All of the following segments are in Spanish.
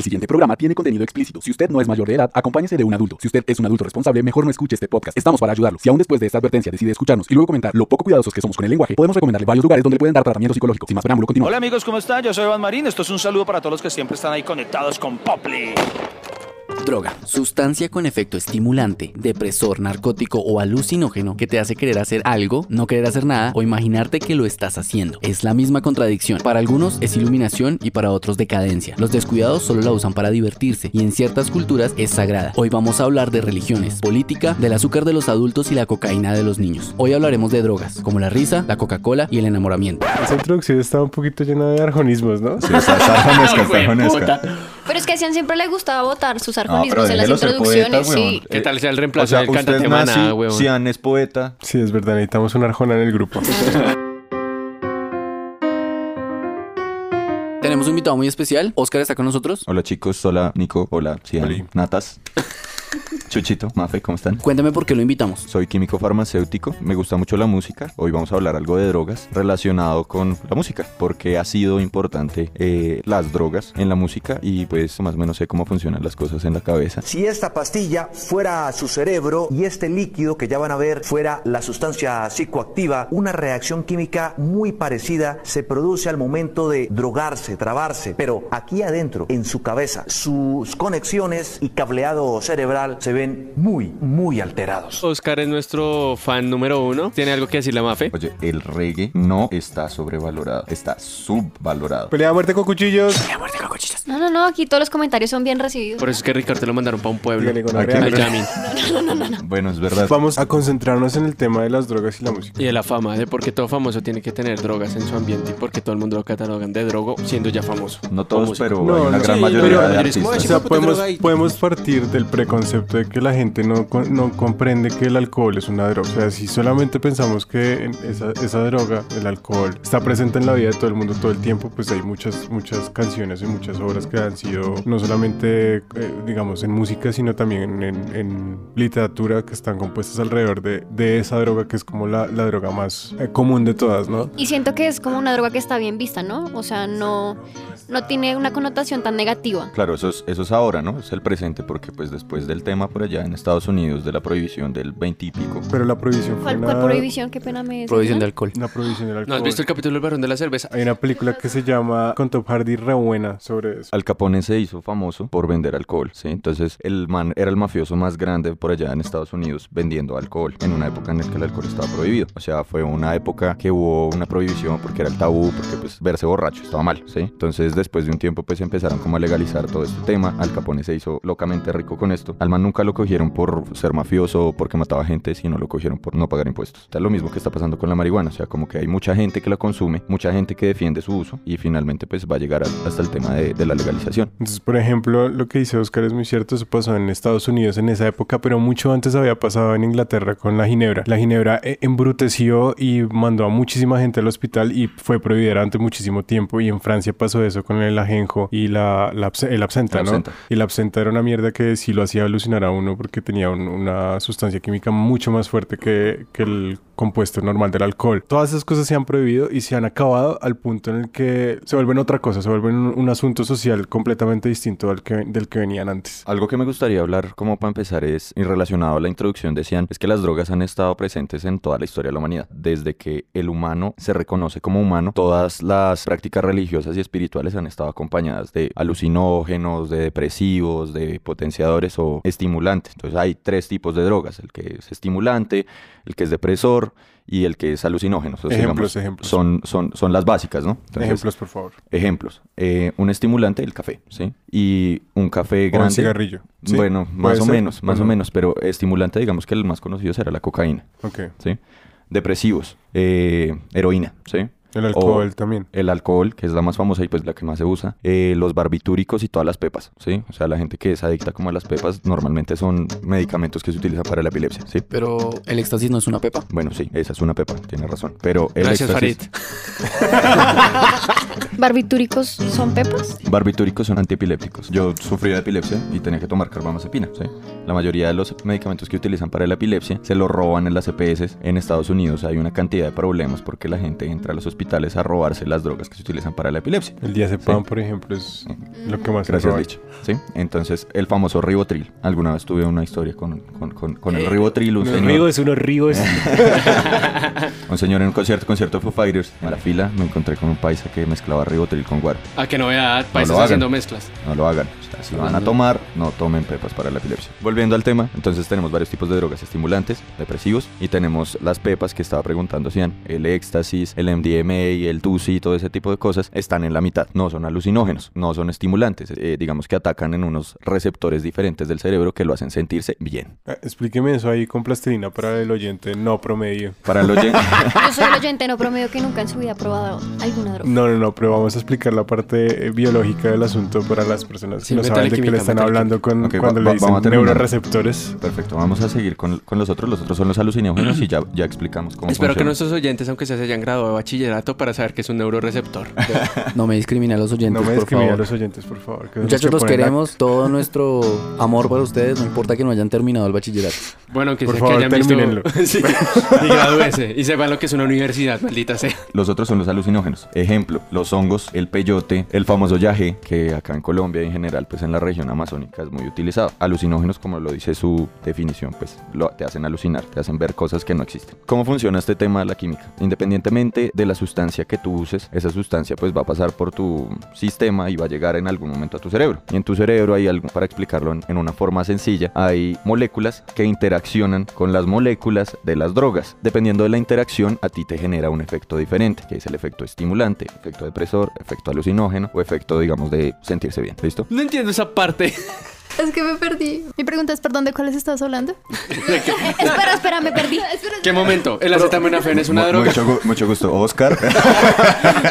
El siguiente programa tiene contenido explícito. Si usted no es mayor de edad, acompáñese de un adulto. Si usted es un adulto responsable, mejor no escuche este podcast. Estamos para ayudarlo. Si aún después de esta advertencia decide escucharnos y luego comentar lo poco cuidadosos que somos con el lenguaje, podemos recomendarle varios lugares donde pueden dar tratamiento psicológico. Sin más preámbulo, continúa. Hola amigos, ¿cómo están? Yo soy Iván Marín. Esto es un saludo para todos los que siempre están ahí conectados con Poply. Droga, sustancia con efecto estimulante, depresor, narcótico o alucinógeno que te hace querer hacer algo, no querer hacer nada o imaginarte que lo estás haciendo. Es la misma contradicción. Para algunos es iluminación y para otros decadencia. Los descuidados solo la usan para divertirse y en ciertas culturas es sagrada. Hoy vamos a hablar de religiones, política, del azúcar de los adultos y la cocaína de los niños. Hoy hablaremos de drogas, como la risa, la Coca-Cola y el enamoramiento. Esa introducción está un poquito llena de arjonismos, ¿no? Sí, está, está arjonesca, está arjonesca. Pero es que a Cian siempre le gustaba votar sus No, pero arjonismos en las déjelo ser introducciones, poeta, sí. weón. ¿Qué tal sea el O reemplazo sea, del cantante maná, huevón? Cian es poeta. Sí, es verdad, necesitamos una arjona en el grupo. Tenemos un invitado muy especial. Oscar está con nosotros. Hola chicos, hola Nico, hola Cian. Natas. Chuchito, Mafe, ¿cómo están? Cuéntame por qué lo invitamos. Soy químico farmacéutico, me gusta mucho la música. Hoy vamos a hablar algo de drogas relacionado con la música, porque ha sido importante eh, las drogas en la música y pues más o menos sé cómo funcionan las cosas en la cabeza. Si esta pastilla fuera su cerebro y este líquido que ya van a ver fuera la sustancia psicoactiva, una reacción química muy parecida se produce al momento de drogarse, trabarse, pero aquí adentro, en su cabeza, sus conexiones y cableado cerebral se ven muy, muy alterados. Oscar es nuestro fan número uno. ¿Tiene algo que decirle a Mafe? Oye, el reggae no está sobrevalorado, está subvalorado. Pelea a muerte con cuchillos. No, no, no, aquí todos los comentarios son bien recibidos. Por eso es que Ricardo lo mandaron para un pueblo. Dígale con Aquí- arrea. Al Yamin. Bueno, es verdad. Vamos a concentrarnos en el tema de las drogas y la música. Y de la fama, de por qué todo famoso tiene que tener drogas en su ambiente y por qué todo el mundo lo catalogan de drogo siendo ya famoso. No todos, pero No, hay una no, gran sí, mayoría pero de la como, O artistas. sea, podemos, podemos partir del preconcepto de que la gente no, no comprende que el alcohol es una droga. O sea, si solamente pensamos que esa, esa droga, el alcohol, está presente en la vida de todo el mundo todo el tiempo, pues hay muchas, muchas canciones y muchas obras que han sido no solamente, eh, digamos, en música, sino también en, en literatura que están compuestas alrededor de, de esa droga que es como la, la droga más eh, común de todas, ¿no? Y siento que es como una droga que está bien vista, ¿no? O sea, no, no tiene una connotación tan negativa. Claro, eso es, eso es ahora, ¿no? Es el presente porque pues después del tema por allá en Estados Unidos de la prohibición del 20 y pico. Pero la prohibición fue ¿Cuál, una, cuál prohibición? Qué pena me Prohibición de ¿no? alcohol. una prohibición del ¿No alcohol. has visto el capítulo del barón de la cerveza? Hay una película que se llama Con Top Hardy re buena sobre eso. Al Capone se hizo famoso por vender alcohol, ¿sí? Entonces el man era el mafioso más grande por allá en Estados Unidos vendiendo alcohol en una época en la que el alcohol estaba prohibido. O sea, fue una época que hubo una prohibición porque era el tabú, porque pues verse borracho estaba mal, ¿sí? Entonces después de un tiempo pues empezaron como a legalizar todo este tema. Al Capone se hizo locamente rico con esto. Al man nunca lo cogieron por ser mafioso o porque mataba gente, sino lo cogieron por no pagar impuestos. Está lo mismo que está pasando con la marihuana, o sea, como que hay mucha gente que la consume, mucha gente que defiende su uso y finalmente pues va a llegar a- hasta el tema de, de la legalización. Entonces, por ejemplo, lo que dice Oscar es muy cierto, eso pasó en Estados Unidos en esa época, pero mucho antes había pasado en Inglaterra con la ginebra. La ginebra eh, embruteció y mandó a muchísima gente al hospital y fue prohibida durante muchísimo tiempo. Y en Francia pasó eso con el ajenjo y la, la el absenta, El ¿no? absenta. Y la absenta era una mierda que sí lo hacía alucinar a uno porque tenía un- una sustancia química mucho más fuerte que, el compuesto normal del alcohol. Todas esas cosas se han prohibido y se han acabado al punto en el que se vuelven otra cosa, se vuelven un, un asunto social completamente distinto al que, del que venían antes. Algo que me gustaría hablar como para empezar es, y relacionado a la introducción decían, es que las drogas han estado presentes en toda la historia de la humanidad. Desde que el humano se reconoce como humano, todas las prácticas religiosas y espirituales han estado acompañadas de alucinógenos, de depresivos, de potenciadores o estimulantes. Entonces hay tres tipos de drogas, el que es estimulante, el que es depresor y el que es alucinógeno. Entonces, Ejemplos, digamos, ejemplos. Son, son, son las básicas, ¿no? Entonces, Ejemplos, por favor. Ejemplos. Eh, un estimulante, el café, ¿sí? Y un café O grande. un cigarrillo. ¿sí? Bueno, ¿Puede más o ser? menos, más o no? menos, pero estimulante, digamos que el más conocido será la cocaína, Ok. ¿sí? Depresivos, eh, heroína, ¿sí? El alcohol O también. El alcohol, que es la más famosa y pues la que más se usa. eh, los barbitúricos y todas las pepas, ¿sí? O sea, la gente que es adicta como a las pepas normalmente son medicamentos que se utilizan para la epilepsia, ¿sí? Pero el éxtasis no es una pepa. Bueno, sí, esa es una pepa, tiene razón. Pero el Gracias, éxtasis- Farid. ¿Barbitúricos son pepas? Barbitúricos son antiepilépticos. Yo sufrí de epilepsia y tenía que tomar carbamazepina. ¿sí? La mayoría de los medicamentos que utilizan para la epilepsia se los roban en las EPS. En Estados Unidos hay una cantidad de problemas porque la gente entra a los hospitales hospitales a robarse las drogas que se utilizan para la epilepsia. El diazepam, Sí. por ejemplo, es lo que más se Gracias. ¿Sí? Entonces, el famoso ribotril. Alguna vez tuve una historia con, con, con- con el ribotril. Un señor, ríos, unos ríos. un señor en un concierto, concierto de Foo Fighters. A la fila me encontré con un paisa que mezclaba ribotril con guaro. A que no vea países hagan. haciendo mezclas. No lo hagan. O sea, si van a tomar, no tomen pepas para la epilepsia. Volviendo al tema, entonces tenemos varios tipos de drogas estimulantes, depresivos, y tenemos las pepas que estaba preguntando Cian. El éxtasis, el MDMA, el TUSI, todo ese tipo de cosas están en la mitad. No son alucinógenos, no son estimulantes. Eh, digamos que atacan en unos receptores diferentes del cerebro que lo hacen sentirse bien. Ah, Explíqueme eso ahí con plastilina para el oyente no promedio. Para el oyente... Yo soy el oyente no promedio que nunca en su vida ha probado alguna droga. No, no, no, pero vamos a explicar la parte eh, biológica del asunto para las personas Sí, que no saben de qué le están hablando con, Ok, cuando va- le dicen vamos a terminar. neuroreceptores. Perfecto, vamos a seguir con, con los otros. Los otros son los alucinógenos y ya, ya explicamos cómo Espero que nuestros oyentes, aunque sea se hayan graduado de bachillerato, para saber que es un neuroreceptor. No me discrimina a los oyentes, No me por discriminen a los oyentes, por favor. que Muchachos, los la- queremos. Todo nuestro amor para ustedes. No importa que no hayan terminado el bachillerato. Bueno, que Por sea favor, que hayan visto... Sí, y sepan lo que es una universidad, maldita sea. Los otros son los alucinógenos. Ejemplo, los hongos, el peyote, el famoso yaje, que acá en Colombia y en general, pues en la región amazónica es muy utilizado. Alucinógenos, como lo dice su definición, pues lo, te hacen alucinar, te hacen ver cosas que no existen. ¿Cómo funciona este tema de la química? Independientemente de la sustancia que tú uses, esa sustancia pues va a pasar por tu sistema y va a llegar en algún momento a tu cerebro. Y en tu cerebro hay algo, para explicarlo en, una forma sencilla, hay moléculas que interaccionan con las moléculas de las drogas. Dependiendo de la interacción, a ti te genera un efecto diferente, que es el efecto estimulante, efecto depresor, efecto alucinógeno o efecto, digamos, de sentirse bien. ¿Listo? No entiendo esa parte. Es que me perdí. Mi pregunta es, perdón, ¿de cuáles estabas hablando? espera, espera, me perdí. ¿Qué momento? ¿El acetaminofén es una droga? Mucho, gu- mucho gusto, Oscar.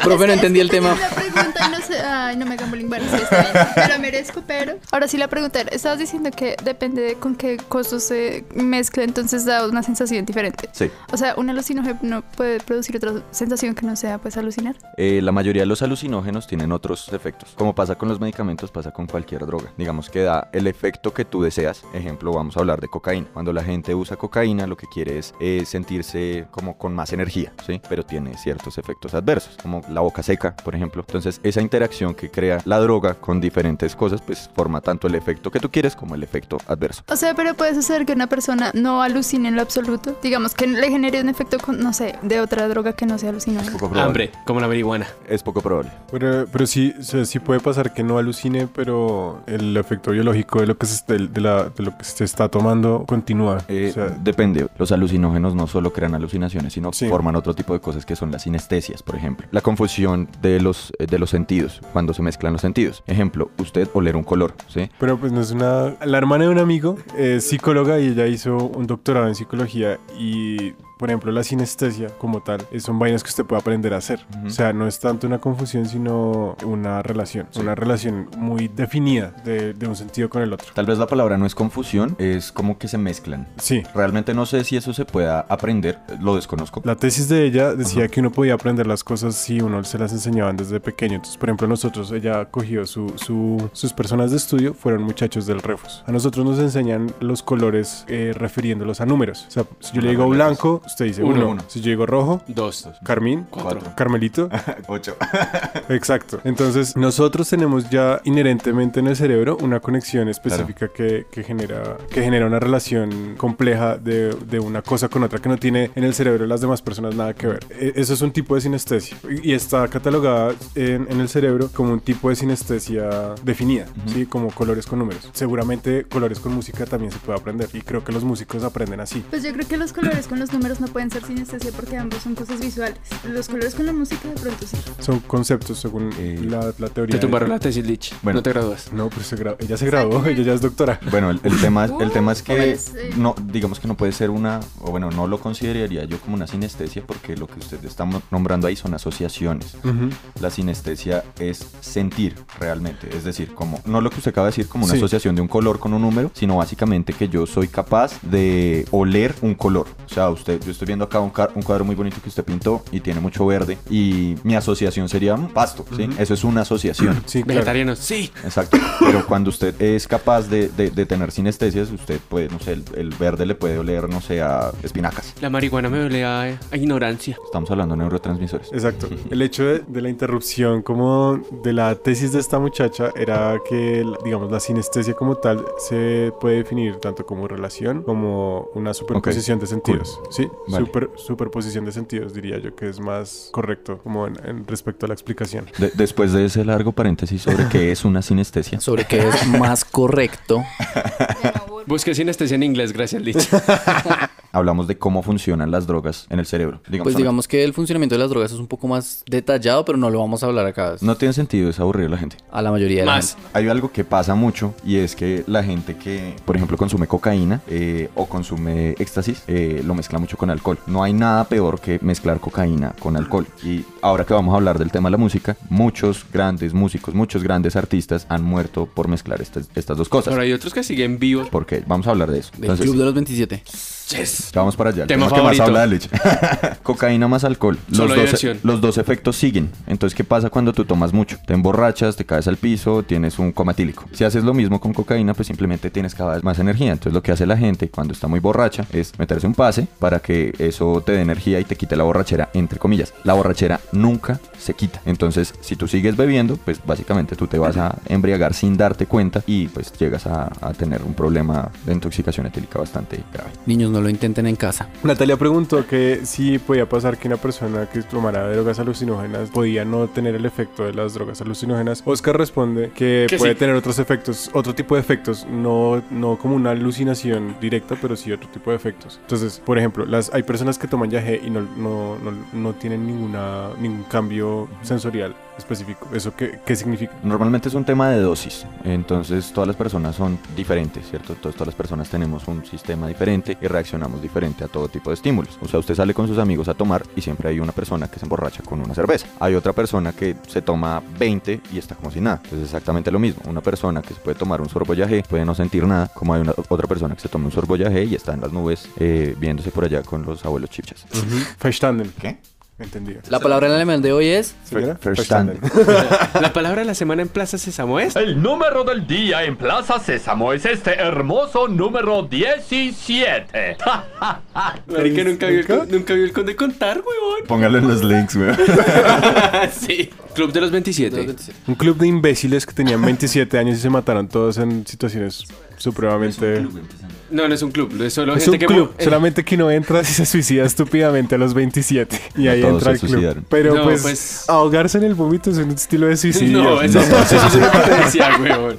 Profe, no entendí el tema. La pregunta y no sé. Ay, no me hagan bullying. Bueno, sí, está bien. Me lo merezco, pero. Ahora sí, la pregunta era: estabas diciendo que depende de con qué costos se mezcla, entonces da una sensación diferente. sí. O sea, un alucinógeno puede producir otra sensación que no sea, pues, alucinar. Eh, la mayoría de los alucinógenos tienen otros efectos. Como pasa con los medicamentos, pasa con cualquier droga. Digamos que da el efecto que tú deseas. Ejemplo, vamos a hablar de cocaína. Cuando la gente usa cocaína, lo que quiere es eh, sentirse como con más energía, ¿sí? Pero tiene ciertos efectos adversos, como la boca seca, por ejemplo. Entonces, esa interacción que crea la droga con diferentes cosas, pues forma tanto el efecto que tú quieres como el efecto adverso. O sea, pero puede suceder que una persona no alucine en lo absoluto. Digamos que le genere un efecto, con, no sé, de otra droga que no sea probable. Hambre, como la marihuana. Es poco probable. Pero, pero sí, o sea, sí puede pasar que no alucine, pero el efecto biológico de lo que se, de, de la- de lo que se está tomando continúa. Eh, o sea, depende. Los alucinógenos no solo crean alucinaciones, sino Sí. forman otro tipo de cosas que son las sinestesias, por ejemplo. La confusión de los, eh, de los sentidos, cuando se mezclan los sentidos. Ejemplo, usted oler un color, ¿sí? Pero pues no es una... La hermana de un amigo es psicóloga y ella hizo un doctorado en psicología y... Por ejemplo, la sinestesia como tal eh, son vainas que usted puede aprender a hacer. Ujú. O sea, no es tanto una confusión, sino una relación. Sí. Una relación muy definida de, de un sentido con el otro. Tal vez la palabra no es confusión, es como que se mezclan. Sí. Realmente no sé si eso se pueda aprender, lo desconozco. La tesis de ella decía que uno podía aprender las cosas si uno se las enseñaban desde pequeño. Entonces, por ejemplo, nosotros, ella cogió su, su- sus personas de estudio, fueron muchachos del Refus. A nosotros nos enseñan los colores eh, refiriéndolos a números. O sea, si yo le digo blanco, usted dice Uno. uno. Uno. Si yo digo rojo, Dos. carmín, Cuatro. Carmelito. Ocho. Exacto. Entonces, nosotros tenemos ya inherentemente en el cerebro una conexión específica que, que genera, que genera una relación compleja de, de una cosa con otra que no tiene en el cerebro de las demás personas nada que ver. E- Eso es un tipo de sinestesia y y está catalogada en, en el cerebro como un tipo de sinestesia definida, ¿sí? Como colores con números. Seguramente colores con música también se puede aprender y creo que los músicos aprenden así. Pues yo creo que los colores con los números no pueden ser sinestesia porque ambos son cosas visuales. Los colores con la música de pronto sí. Son conceptos según Eh, la, la teoría. Te de- tumbaron la tesis, Lich. Bueno. No te gradúas. No, pero se gra- ella se graduó, ella ya es doctora. Bueno, el, el tema, el tema es que Pues, eh. no, digamos que no puede ser una, o bueno, no lo consideraría yo como una sinestesia porque lo que usted está mo- nombrando ahí son asociaciones. La sinestesia es sentir realmente, es decir, como no lo que usted acaba de decir como una Sí. asociación de un color con un número, sino básicamente que yo soy capaz de oler un color. O sea, usted yo estoy viendo acá un, cuadro muy bonito que usted pintó y tiene mucho verde y mi asociación sería pasto, ¿sí? Eso es una asociación. Sí, claro. Vegetarianos, sí. Exacto. Pero cuando usted es capaz de, de- de tener sinestesias, usted puede, no sé, el, el verde le puede oler, no sé, a espinacas. La marihuana me duele a, a ignorancia. Estamos hablando de neurotransmisores. Exacto. El hecho de, de la interrupción como de la tesis de esta muchacha era que, digamos, la sinestesia como tal se puede definir tanto como relación como una superposición de sentidos. Sí, Vale. Super- superposición de sentidos diría yo que es más correcto como en, en respecto a la explicación. De- después de ese largo paréntesis sobre qué es una sinestesia, Sobre qué es más correcto. Busqué sinestesia en inglés, gracias, Lich. hablamos de cómo funcionan las drogas en el cerebro. Digamos, Pues digamos que el funcionamiento de las drogas es un poco más detallado, pero no lo vamos a hablar acá. No tiene sentido, es aburrir a la gente. A la mayoría de la Más. gente. Hay algo que pasa mucho y es que la gente que, por ejemplo, consume cocaína eh, o consume éxtasis, eh, lo mezcla mucho con alcohol. No hay nada peor que mezclar cocaína con alcohol. Y ahora que vamos a hablar del tema de la música, muchos grandes músicos, muchos grandes artistas han muerto por mezclar estas, estas dos cosas. Ahora hay otros que siguen vivos. Porque vamos a hablar de eso. Del Entonces, Club de los 27. Vamos para allá. el Tema tema que más favorito. habla de leche. Cocaína más alcohol. Los Solo dos, diversión. los dos efectos siguen. Entonces, ¿qué pasa cuando tú tomas mucho? Te emborrachas, te caes al piso, tienes un coma etílico. Si haces lo mismo con cocaína, pues simplemente tienes cada vez más energía. Entonces, lo que hace la gente cuando está muy borracha es meterse un pase para que eso te dé energía y te quite la borrachera, entre comillas. La borrachera nunca se quita. Entonces, si tú sigues bebiendo, pues básicamente tú te vas a embriagar sin darte cuenta y pues llegas a, a tener un problema de intoxicación etílica bastante grave. Niños, no lo intenten en casa. Natalia preguntó que si podía pasar que una persona que tomara drogas alucinógenas podía no tener el efecto de las drogas alucinógenas. Oscar responde que, Que puede sí. tener otros efectos, otro tipo de efectos, no, no como una alucinación directa, pero sí otro tipo de efectos. Entonces, por ejemplo, las, hay personas que toman yagé y no, no, no, no tienen ninguna, ningún cambio sensorial específico. ¿Eso qué, qué significa? Normalmente es un tema de dosis, entonces todas las personas son diferentes, ¿cierto? Entonces todas las personas tenemos un sistema diferente y reaccionamos diferente a todo tipo de estímulos. O sea, usted sale con sus amigos a tomar y siempre hay una persona que se emborracha con una cerveza. Hay otra persona que se toma 20 y está como si nada. Entonces es exactamente lo mismo. Una persona que se puede tomar un sorbollaje puede no sentir nada, como hay una otra persona que se toma un sorbollaje y está en las nubes eh, viéndose por allá con los abuelos chipchas. Verstanden. ¿Qué? Entendido. La palabra en alemán de hoy es Verstanden. La palabra de la semana en Plaza Sésamo es... El número del día en Plaza Sésamo es este hermoso número 17. Marica, nunca vio, el, nunca vio el conde contar, weón. Póngalo en los links, güey. sí. Club de los 27. Un club de imbéciles que tenían 27 años y se mataron todos en situaciones supremamente... No, no es un club, es solo Es gente un que... club, eh, solamente que no entras y se suicida estúpidamente a los 27. Y No ahí todos entra se el club. suicidaron. Pero No, pues, pues- ahogarse en el vómito es un estilo de suicidio. No, eso, eso, eso es una potencia, weón.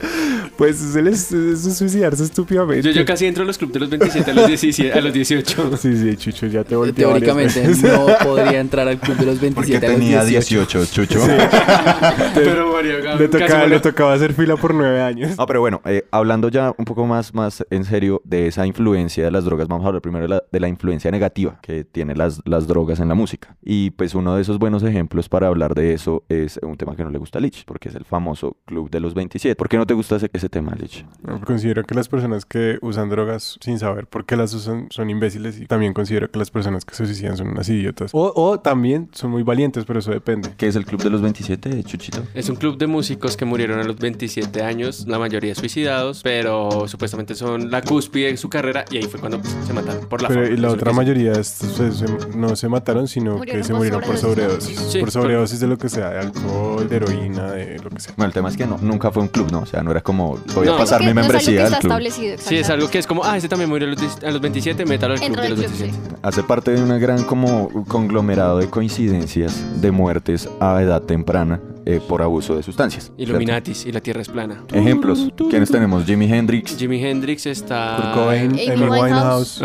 Pues es, es- es suicidarse estúpidamente. Yo, yo casi entro a los clubs de los 27 a los, 17, a los 18. Sí, sí, Chucho, ya te volteó Teóricamente no podría entrar al club de los 27 Porque a los tenía 18. 18, Chucho. Pero Mario, Le, tocaba, le tocaba hacer fila por nueve años. No, pero bueno, eh, hablando ya un poco más, más en serio de esa influencia de las drogas, vamos a hablar primero de la, de la influencia negativa que tienen las, las drogas en la música. Y pues uno de esos buenos ejemplos para hablar de eso es un tema que no le gusta a Lich, porque es el famoso Club de los 27. ¿Por qué no te gusta ese, ese tema, Lich? No, Considero que las personas que usan drogas sin saber por qué las usan son imbéciles y también considero que las personas que se suicidan son unas idiotas. O, o también son muy valientes, pero eso depende. ¿Qué es el Club de los 27, Chuchito? Es un club de músicos que murieron a los 27 años, la mayoría suicidados, pero supuestamente son la cúspide de su carrera y ahí fue cuando pues, se mataron por la Pero fama. y la otra mayoría se- no se mataron, sino Murieron que se murieron por sobredosis. sobredosis. Sí, por por- sobredosis de lo que sea, de alcohol, de heroína, de lo que sea. Bueno, el tema es que no, nunca fue un club, ¿no? O sea, no era como, voy No. a pasar mi no es algo que membresía al club. Sí, es algo que es como, ah, ese también murió a los, 10 a los 27, métalo al club de los club, 27. sí. Hace parte de una gran como conglomerado de coincidencias de muertes a edad temprana eh, por abuso de sustancias. ¿cierto? Illuminatis y la tierra es plana. Ejemplos. ¿Quiénes tenemos? Jimi Hendrix, Jimi Hendrix está... Kurt Cobain, Amy Winehouse.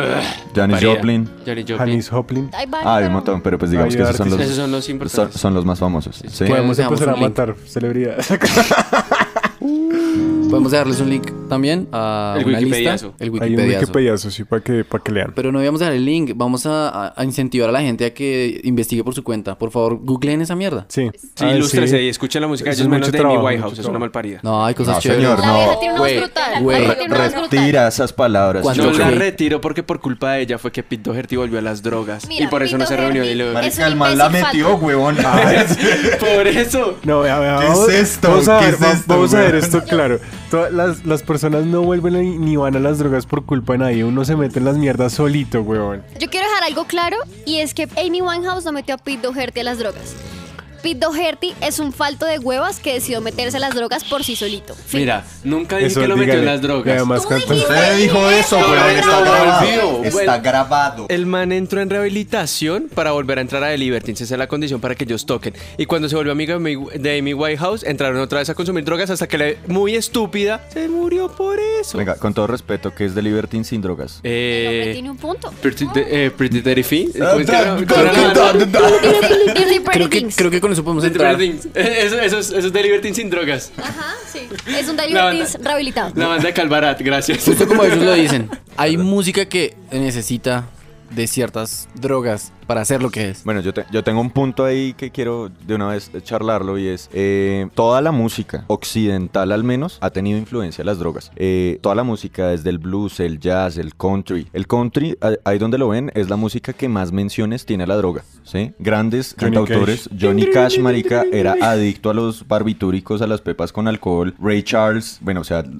Janis. Joplin. Janis Joplin. Janis Ah, hay un pero- montón, pero pues digamos que esos son los, Esos son los son, importantes. son los más famosos. ¿sí? Sí. Podemos empezar a matar celebridades. Podemos dejarles un link también a El una lista. Wikipediazo. El Hay un Wikipediazo. Sí, para que, para que lean. Pero no íbamos a dar el link, vamos a, a- incentivar a la gente a que investigue por su cuenta. Por favor, googleen esa mierda. Sí. Sí, Ah, ilústrese sí. y escuchen la música. Eso es menos de trabajo, Winehouse. mucho Es una malparida. No, hay cosas No, chéveres. señor, La no. Güey, La. Retira esas palabras. Cuando la retiro porque por culpa de ella fue que Pete Doherty volvió a las drogas. Mira, y por eso no se reunió y lo... es un imbécil falso. huevón. por eso. No, vea, vea, ¿Qué vamos, es esto? Vamos a ¿Qué ver, es va- esto, vamos a ver weón? esto claro. Las, las personas no vuelven ni- ni van a las drogas por culpa de nadie. Uno se mete en las mierdas solito, weón. Yo quiero dejar algo claro y es que Amy Winehouse no metió a Pete Doherty a las drogas. Pete Doherty es un falto de huevas que decidió meterse a las drogas por sí solito. Fin. Mira, nunca dije Eso, que lo metió en dígale. las drogas. Además canta- Usted dijo eso, no, Está no, grabado. Está. El man entró en rehabilitación para volver a entrar a The Libertines. Esa es la condición para que ellos toquen. Y cuando se volvió amiga de Amy- de Amy Whitehouse, entraron otra vez a consumir drogas hasta que la muy estúpida se murió por eso. Venga, con todo respeto, ¿qué es de Libertine sin drogas? El hombre Eh, tiene un punto. Pretty, de- eh, Pretty Dirty Thing. Ah, ¿Cómo es que Creo que, Things. creo que con eso podemos entrar. Eso, eso, es- eso es sin drogas. Ajá, sí. Es un La Libertines banda- rehabilitado. La banda de Calvarat, gracias. Justo como ellos lo dicen, hay música que necesita de ciertas drogas para hacer lo que es. Bueno, yo, te- yo tengo un punto ahí que quiero de una vez charlarlo y es eh, toda la música occidental al menos ha tenido influencia de las drogas. Eh, toda la música desde el blues, el jazz, el country. El country, ahí donde lo ven, es la música que más menciones tiene a la droga. ¿sí? Grandes Johnny cantautores. Johnny Cash, marica, era adicto a los barbitúricos, a las pepas con alcohol. Ray Charles, bueno, o sea, para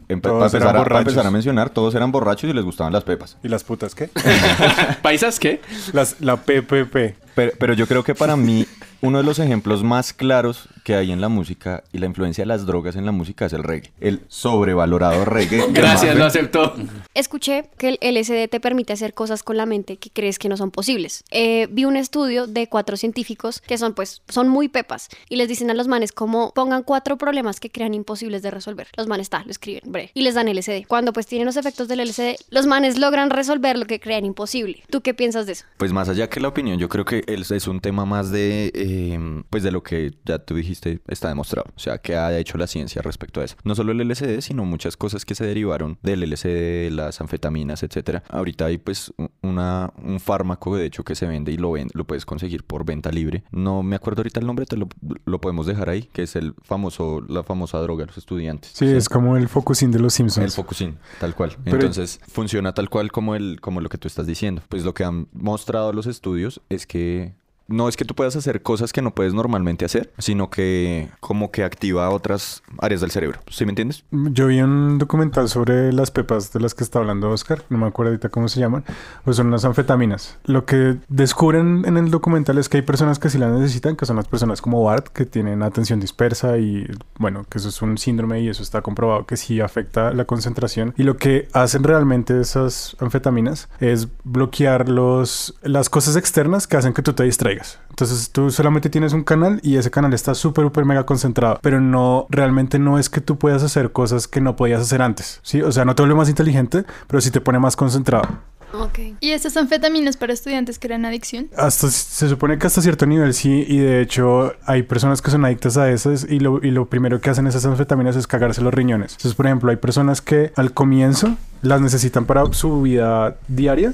empezar, a- para empezar a mencionar, todos eran borrachos y les gustaban las pepas. ¿Y las putas qué? ¿Paisas qué? Las, la foi, foi. Pero, pero yo creo que para mí uno de los ejemplos más claros que hay en la música y la influencia de las drogas en la música es el reggae. El sobrevalorado reggae. Gracias, lo aceptó. Escuché que el LSD te permite hacer cosas con la mente que crees que no son posibles. Eh, vi un estudio de cuatro científicos que son pues son muy pepas y les dicen a los manes como pongan cuatro problemas que crean imposibles de resolver. Los manes está, lo escriben, bre, y les dan LSD. Cuando pues tienen los efectos del LSD, los manes logran resolver lo que crean imposible. ¿Tú qué piensas de eso? Pues más allá que la opinión, yo creo que es un tema más de, eh, pues de lo que ya tú dijiste está demostrado. O sea, que ha hecho la ciencia respecto a eso. No solo el LSD, sino muchas cosas que se derivaron del LSD, las anfetaminas, etcétera. Ahorita hay pues una, un fármaco de hecho que se vende y lo, ven, lo puedes conseguir por venta libre. No me acuerdo ahorita el nombre, te lo, lo podemos dejar ahí, que es el famoso, la famosa droga de los estudiantes. Sí, es como el focusing de los Simpsons. El Focusin, tal cual. Pero- Entonces, funciona tal cual como el como lo que tú estás diciendo. Pues lo que han mostrado los estudios es que the no es que tú puedas hacer cosas que no puedes normalmente hacer, sino que como que activa otras áreas del cerebro. ¿Sí me entiendes? Yo vi un documental sobre las pepas de las que está hablando Oscar, no me acuerdo ahorita cómo se llaman, pues son unas anfetaminas. Lo que descubren en el documental es que hay personas que sí las necesitan, que son las personas como Bart, que tienen atención dispersa y bueno, que eso es un síndrome y eso está comprobado que sí afecta la concentración. Y lo que hacen realmente esas anfetaminas es bloquear los, las cosas externas que hacen que tú te distraigas. Entonces tú solamente tienes un canal y ese canal está súper, súper mega concentrado, pero no, realmente no es que tú puedas hacer cosas que no podías hacer antes, ¿sí? O sea, no te vuelve más inteligente, pero sí te pone más concentrado. Ok. ¿Y estas anfetaminas para estudiantes crean adicción? Hasta, se supone que hasta cierto nivel sí, y de hecho hay personas que son adictas a esas y lo, y lo primero que hacen esas anfetaminas es cagarse los riñones. Entonces, por ejemplo, hay personas que al comienzo las necesitan para su vida diaria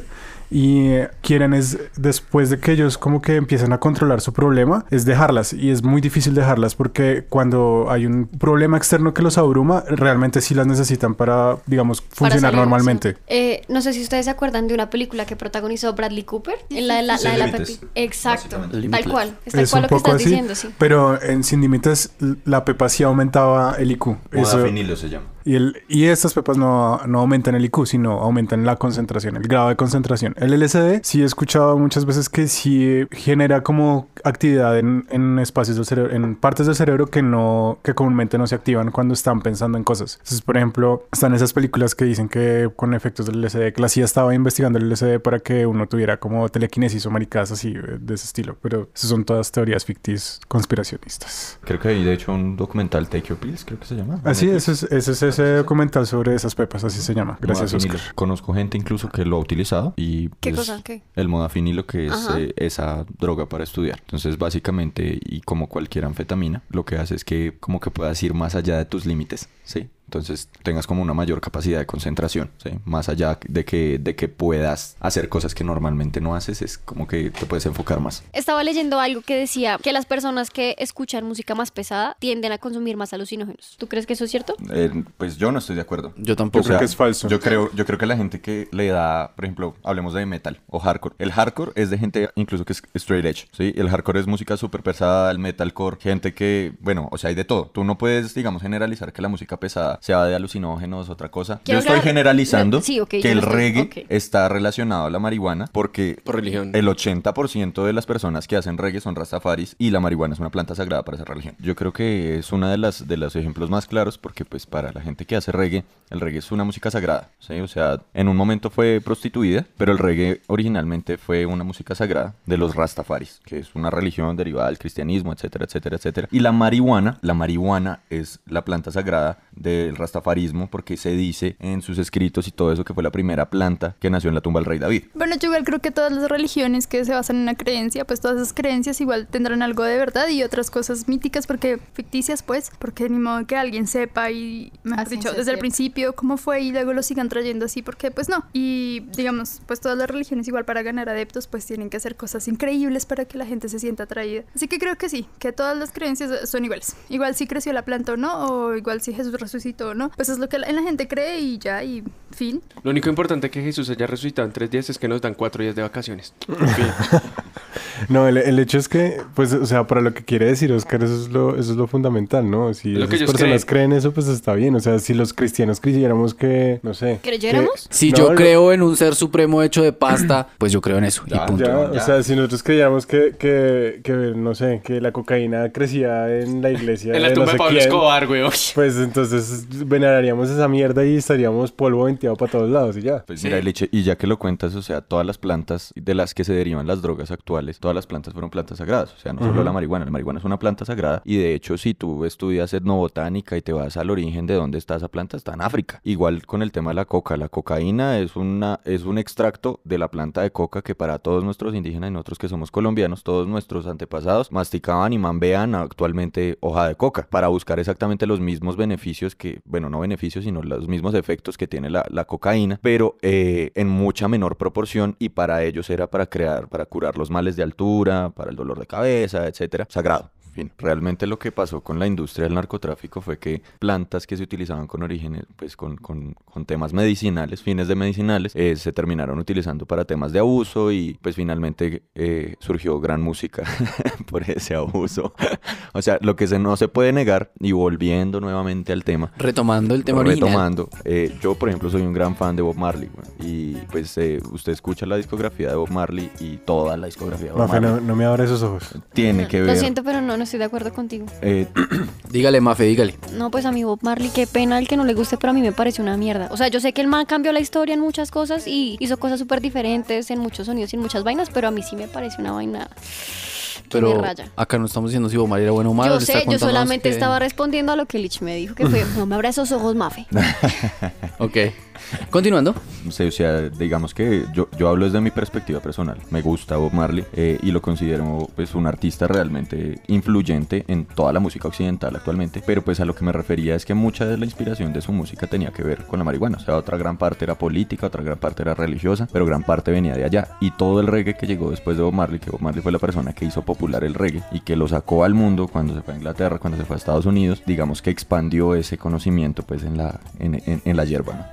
y quieren es después de que ellos como que empiezan a controlar su problema es dejarlas y es muy difícil dejarlas porque cuando hay un problema externo que los abruma realmente sí las necesitan para digamos funcionar normalmente eso. Eh, no sé si ustedes se acuerdan de una película que protagonizó Bradley Cooper, en la de la, la de la Pepi. Exacto, tal cual. Es tal es cual lo que estás así diciendo, sí. pero en Sin Límites la pepa sí aumentaba el IQ Eso- Modafinilo se llama. Y, el, y estas pepas no, no aumentan el IQ, sino aumentan la concentración, el grado de concentración. El LSD sí he escuchado muchas veces que sí genera como actividad en, en espacios del cerebro, en partes del cerebro que no, que comúnmente no se activan cuando están pensando en cosas. Entonces, por ejemplo, están esas películas que dicen que con efectos del LSD, que la CIA estaba investigando el LSD para que uno tuviera como telequinesis o maricadas así eh, de ese estilo. Pero esas son todas teorías ficticias conspiracionistas. Creo que hay de hecho un documental Take Your Pills, creo que se llama. Así, Netflix. ese es, ese es ese documental sobre esas pepas, así se llama. Gracias. Oscar. Conozco gente incluso que lo ha utilizado y ¿Qué pues, cosa? ¿Qué? el modafinilo que es eh, esa droga para estudiar. Entonces básicamente y como cualquier anfetamina, lo que hace es que como que puedas ir más allá de tus límites, ¿sí? Entonces tengas como una mayor capacidad de concentración, ¿sí? Más allá de que, de que puedas hacer cosas que normalmente no haces, es como que te puedes enfocar más. Estaba leyendo algo que decía que las personas que escuchan música más pesada tienden a consumir más alucinógenos. ¿Tú crees que eso es cierto? Eh, pues yo no estoy de acuerdo. Yo tampoco. O sea, creo que es falso. Yo creo, yo creo que la gente que le da, por ejemplo, hablemos de metal o hardcore. El hardcore es de gente incluso que es straight edge, ¿sí? El hardcore es música súper pesada, el metalcore, gente que, bueno, o sea, hay de todo. Tú no puedes, digamos, generalizar que la música pesada sea de alucinógenos, otra cosa. Yo estoy generalizando Sí, que el estoy- reggae está relacionado a la marihuana porque Por religión. el 80% de las personas que hacen reggae son rastafaris y la marihuana es una planta sagrada para esa religión. Yo creo que es una de las de los ejemplos más claros porque pues para la gente que hace reggae, el reggae es una música sagrada, ¿sí? O sea, en un momento fue prostituida, pero el reggae originalmente fue una música sagrada de los rastafaris, que es una religión derivada del cristianismo, etcétera, etcétera, etcétera. Y la marihuana, la marihuana es la planta sagrada del rastafarismo porque se dice en sus escritos y todo eso que fue la primera planta que nació en la tumba del rey David. Bueno, yo igual creo que todas las religiones que se basan en una creencia, pues todas esas creencias igual tendrán algo de verdad y otras cosas míticas, porque ficticias, pues, porque ni modo que alguien sepa y, mejor A dicho, desde el principio cómo fue y luego lo sigan trayendo así, porque pues no. Y digamos, pues todas las religiones igual para ganar adeptos, pues tienen que hacer cosas increíbles para que la gente se sienta atraída. Así que creo que sí, que todas las creencias son iguales. Igual si creció la planta o no, o igual si Jesús resucitó o no, pues es lo que la, la gente cree y ya, y fin. Lo único importante que Jesús haya resucitado en tres días es que nos dan cuatro días de vacaciones. No, el, el hecho es que, pues, o sea, para lo que quiere decir Oscar, eso es lo, eso es lo fundamental, ¿no? Si Lo esas personas creen. eso, pues está bien. O sea, si los cristianos creyéramos que, no sé. ¿Creyéramos? que- Si No, yo no, creo en un ser supremo hecho de pasta, pues yo creo en eso. Ya, y punto. Ya, o sea, si nosotros creyéramos que, que, que, no sé, que la cocaína crecía en la iglesia. en la de tumba de Pablo quién, Escobar, güey. Pues entonces veneraríamos esa mierda y estaríamos polvo venteado para todos lados y ya. Pues mira, y ya que lo cuentas, o sea, todas las plantas de las que se derivan las drogas actuales, todas las plantas fueron plantas sagradas. O sea, no solo la marihuana, la marihuana es una planta sagrada. Y de hecho, si tú estudias etnobotánica y te vas al origen de dónde está esa planta, está en África. Igual con el tema de la coca. La cocaína es, una, es un extracto de la planta de coca que para todos nuestros indígenas y nosotros que somos colombianos, todos nuestros antepasados masticaban y mambean actualmente hoja de coca para buscar exactamente los mismos beneficios que, bueno, no beneficios, sino los mismos efectos que tiene la, la cocaína, pero eh, en mucha menor proporción y para ellos era para crear, para curar los males de altura, para el dolor de cabeza, etcétera, sagrado. En fin, realmente lo que pasó con la industria del narcotráfico fue que plantas que se utilizaban con orígenes, pues con, con- con temas medicinales, fines de medicinales, eh, se terminaron utilizando para temas de abuso y pues finalmente eh, surgió gran música por ese abuso. o sea, lo que se, no se puede negar, y volviendo nuevamente al tema, Retomando el tema original. retomando, eh, yo por ejemplo soy un gran fan de Bob Marley güey, y pues eh, usted escucha la discografía de Bob Marley y toda la discografía de Bob Marley no, no me abra esos ojos. tiene que Lo ver siento, pero no, no estoy de acuerdo contigo. eh, Dígale, Mafe, dígale. No, pues a mi Bob Marley, qué pena el que no le guste, pero a mí me parece una mierda. O sea, yo sé que el man cambió la historia en muchas cosas y hizo cosas súper diferentes en muchos sonidos y en muchas vainas, pero a mí sí me parece una vaina que me Pero raya. acá no estamos diciendo si Bomar era bueno o malo. Yo sé, yo solamente que- estaba respondiendo a lo que Lich me dijo, que fue, no me abra esos ojos, Mafe. Ok. Continuando. Sí, o sea, digamos que yo, yo hablo desde mi perspectiva personal. Me gusta Bob Marley eh, y lo considero pues un artista realmente influyente en toda la música occidental actualmente. Pero pues a lo que me refería es que mucha de la inspiración de su música tenía que ver con la marihuana. O sea, otra gran parte era política, otra gran parte era religiosa, pero gran parte venía de allá. Y todo el reggae que llegó después de Bob Marley, que Bob Marley fue la persona que hizo popular el reggae y que lo sacó al mundo cuando se fue a Inglaterra, cuando se fue a Estados Unidos, digamos que expandió ese conocimiento pues en la, en, en- en la hierba, ¿no?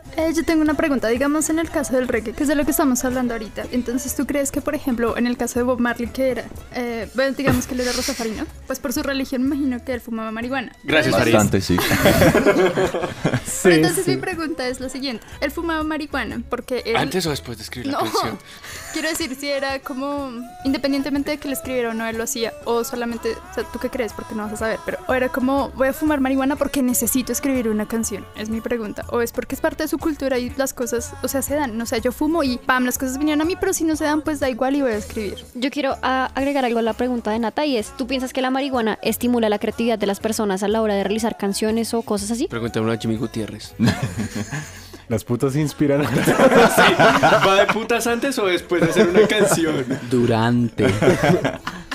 Yo tengo una pregunta, digamos en el caso del reggae, que es de lo que estamos hablando ahorita. Entonces, ¿tú crees que, por ejemplo, en el caso de Bob Marley, que era? Eh, bueno, digamos que él era rosafarino, pues por su religión me imagino que él fumaba marihuana. Gracias, Farid. Bastante, sí. Pero entonces mi pregunta es la siguiente. Él fumaba marihuana porque él... ¿Antes o después de escribir la No, canción? quiero decir, si era como, independientemente de que le escribiera o no, él lo hacía, o solamente, o sea, ¿tú qué crees? Porque no vas a saber, pero, o era como, voy a fumar marihuana porque necesito escribir una canción, es mi pregunta, o es porque es parte de su cultura y las cosas, o sea, se dan, o sea, yo fumo y, pam, las cosas vinieron a mí, pero si no se dan, pues da igual y voy a escribir. Yo quiero ah, agregar algo a la pregunta de Nata y es, ¿tú piensas que la marihuana estimula la creatividad de las personas a la hora de realizar canciones o cosas así? Pregúntame a Jimmy Gutiérrez. Las putas inspiran. ¿Va de putas antes o después de hacer una canción? Durante.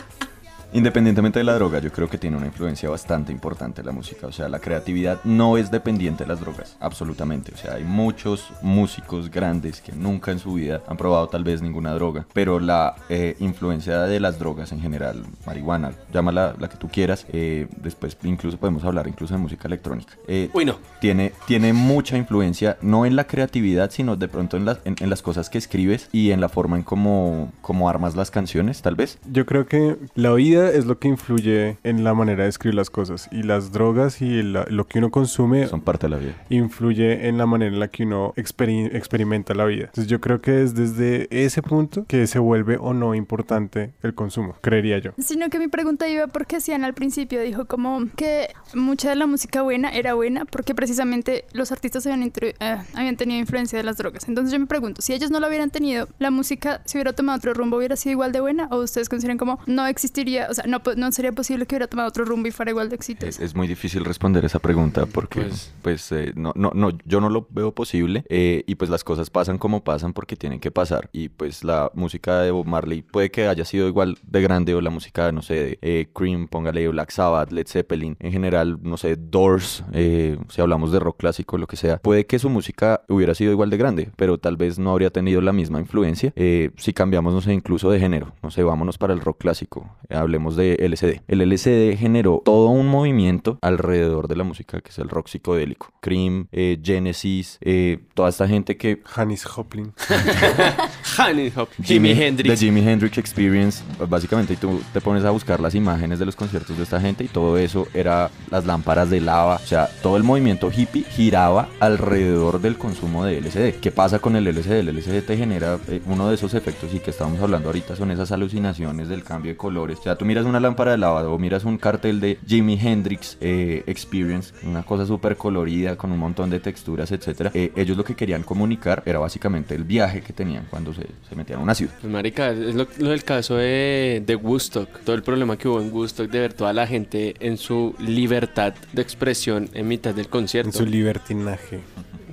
Independientemente de la droga, yo creo que tiene una influencia bastante importante en la música. O sea, la creatividad no es dependiente de las drogas, absolutamente. O sea, hay muchos músicos grandes que nunca en su vida han probado tal vez ninguna droga, pero la eh, influencia de las drogas en general, marihuana, llámala la que tú quieras, eh, después incluso podemos hablar incluso de música electrónica. Eh, Uy, no. tiene, tiene mucha influencia, no en la creatividad, sino de pronto en las, en, en las cosas que escribes y en la forma en cómo, cómo armas las canciones, tal vez. Yo creo que la oída es lo que influye en la manera de escribir las cosas y las drogas y la- lo que uno consume Son parte de la vida. influye en la manera en la que uno experi- experimenta la vida. Entonces yo creo que es desde ese punto que se vuelve o no importante el consumo, creería yo. Sino que mi pregunta iba porque Sian al principio dijo como que mucha de la música buena era buena porque precisamente los artistas habían, eh, habían tenido influencia de las drogas. Entonces yo me pregunto, si ellos no lo hubieran tenido, ¿la música si hubiera tomado otro rumbo hubiera sido igual de buena? ¿O ustedes consideran como no existiría, o sea, no, po- no sería posible que hubiera tomado otro rumbo y fuera igual de exitoso? es muy difícil responder esa pregunta porque Pues- pues, eh, no, no, no, yo no lo veo posible eh, y pues las cosas pasan como pasan porque tienen que pasar y pues la música de Bob Marley puede que haya sido igual de grande o la música, no sé, de eh, Cream, póngale Black Sabbath, Led Zeppelin, en general, no sé, Doors, eh, si hablamos de rock clásico, lo que sea, puede que su música hubiera sido igual de grande, pero tal vez no habría tenido la misma influencia eh, si cambiamos, no sé, incluso de género, no sé, vámonos para el rock clásico, eh, hablemos de LSD. El LSD generó todo un movimiento alrededor de la música que es el rock psicodélico. Cream, eh, Genesis, eh, toda esta gente que Janis Joplin. Honey Hop, Jimi Hendrix. The Jimi Hendrix Experience, básicamente y tú te pones a buscar las imágenes de los conciertos de esta gente y todo eso era las lámparas de lava, o sea, todo el movimiento hippie giraba alrededor del consumo de LSD. ¿Qué pasa con el LSD? El LSD te genera eh, uno de esos efectos y que estamos hablando ahorita son esas alucinaciones del cambio de colores. O sea, tú miras una lámpara de lava o miras un cartel de Jimi Hendrix eh, Experience, una cosa súper colorida con un montón de texturas, etcétera. Eh, ellos lo que querían comunicar era básicamente el viaje que tenían cuando se, se metían a una ciudad. Pues, marica, es lo, lo del caso de, de Woodstock. Todo el problema que hubo en Woodstock de ver toda la gente en su libertad de expresión en mitad del En concierto. su libertinaje.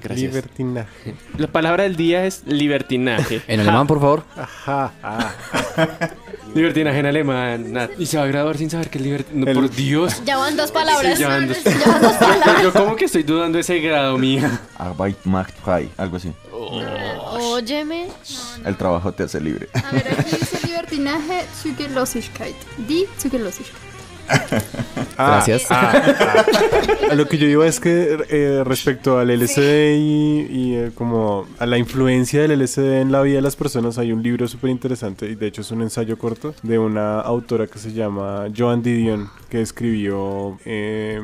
Gracias. Libertinaje. La palabra del día es libertinaje. En alemán, por favor. Ajá. Ah. libertinaje en alemán. Y se va a graduar sin saber que es libertinaje. No, El- por Dios. Ya van dos palabras. Sí, ya van dos- Ya van dos palabras. Yo como que estoy dudando ese grado mío. Arbeit macht frei, algo así. Óyeme. El trabajo te hace libre. A ver, aquí dice libertinaje, Zügellosigkeit. Die Zügellosigkeit. Ah, Gracias. ah, ah. Lo que yo iba es que eh, respecto al LSD y, y, eh, como a la influencia del LSD en la vida de las personas, hay un libro súper interesante y de hecho es un ensayo corto de una autora que se llama Joan Didion que escribió eh,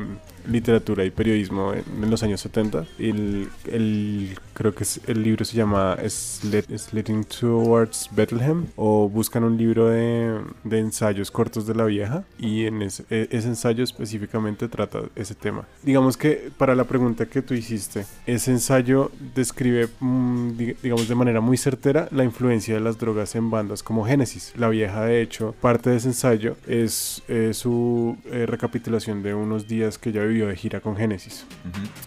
literatura y periodismo en, en los años 70. El, el- creo que es- el libro se llama Slitting Towards Bethlehem o buscan un libro de, de ensayos cortos de la vieja y en ese, e- ese ensayo específicamente trata ese tema. Digamos que para la pregunta que tú hiciste, ese ensayo describe, mm, di- digamos de manera muy certera, la influencia de las drogas en bandas como Genesis. La vieja, de hecho, parte de ese ensayo es su eh, recapitulación de unos días que ella vivió de gira con Genesis.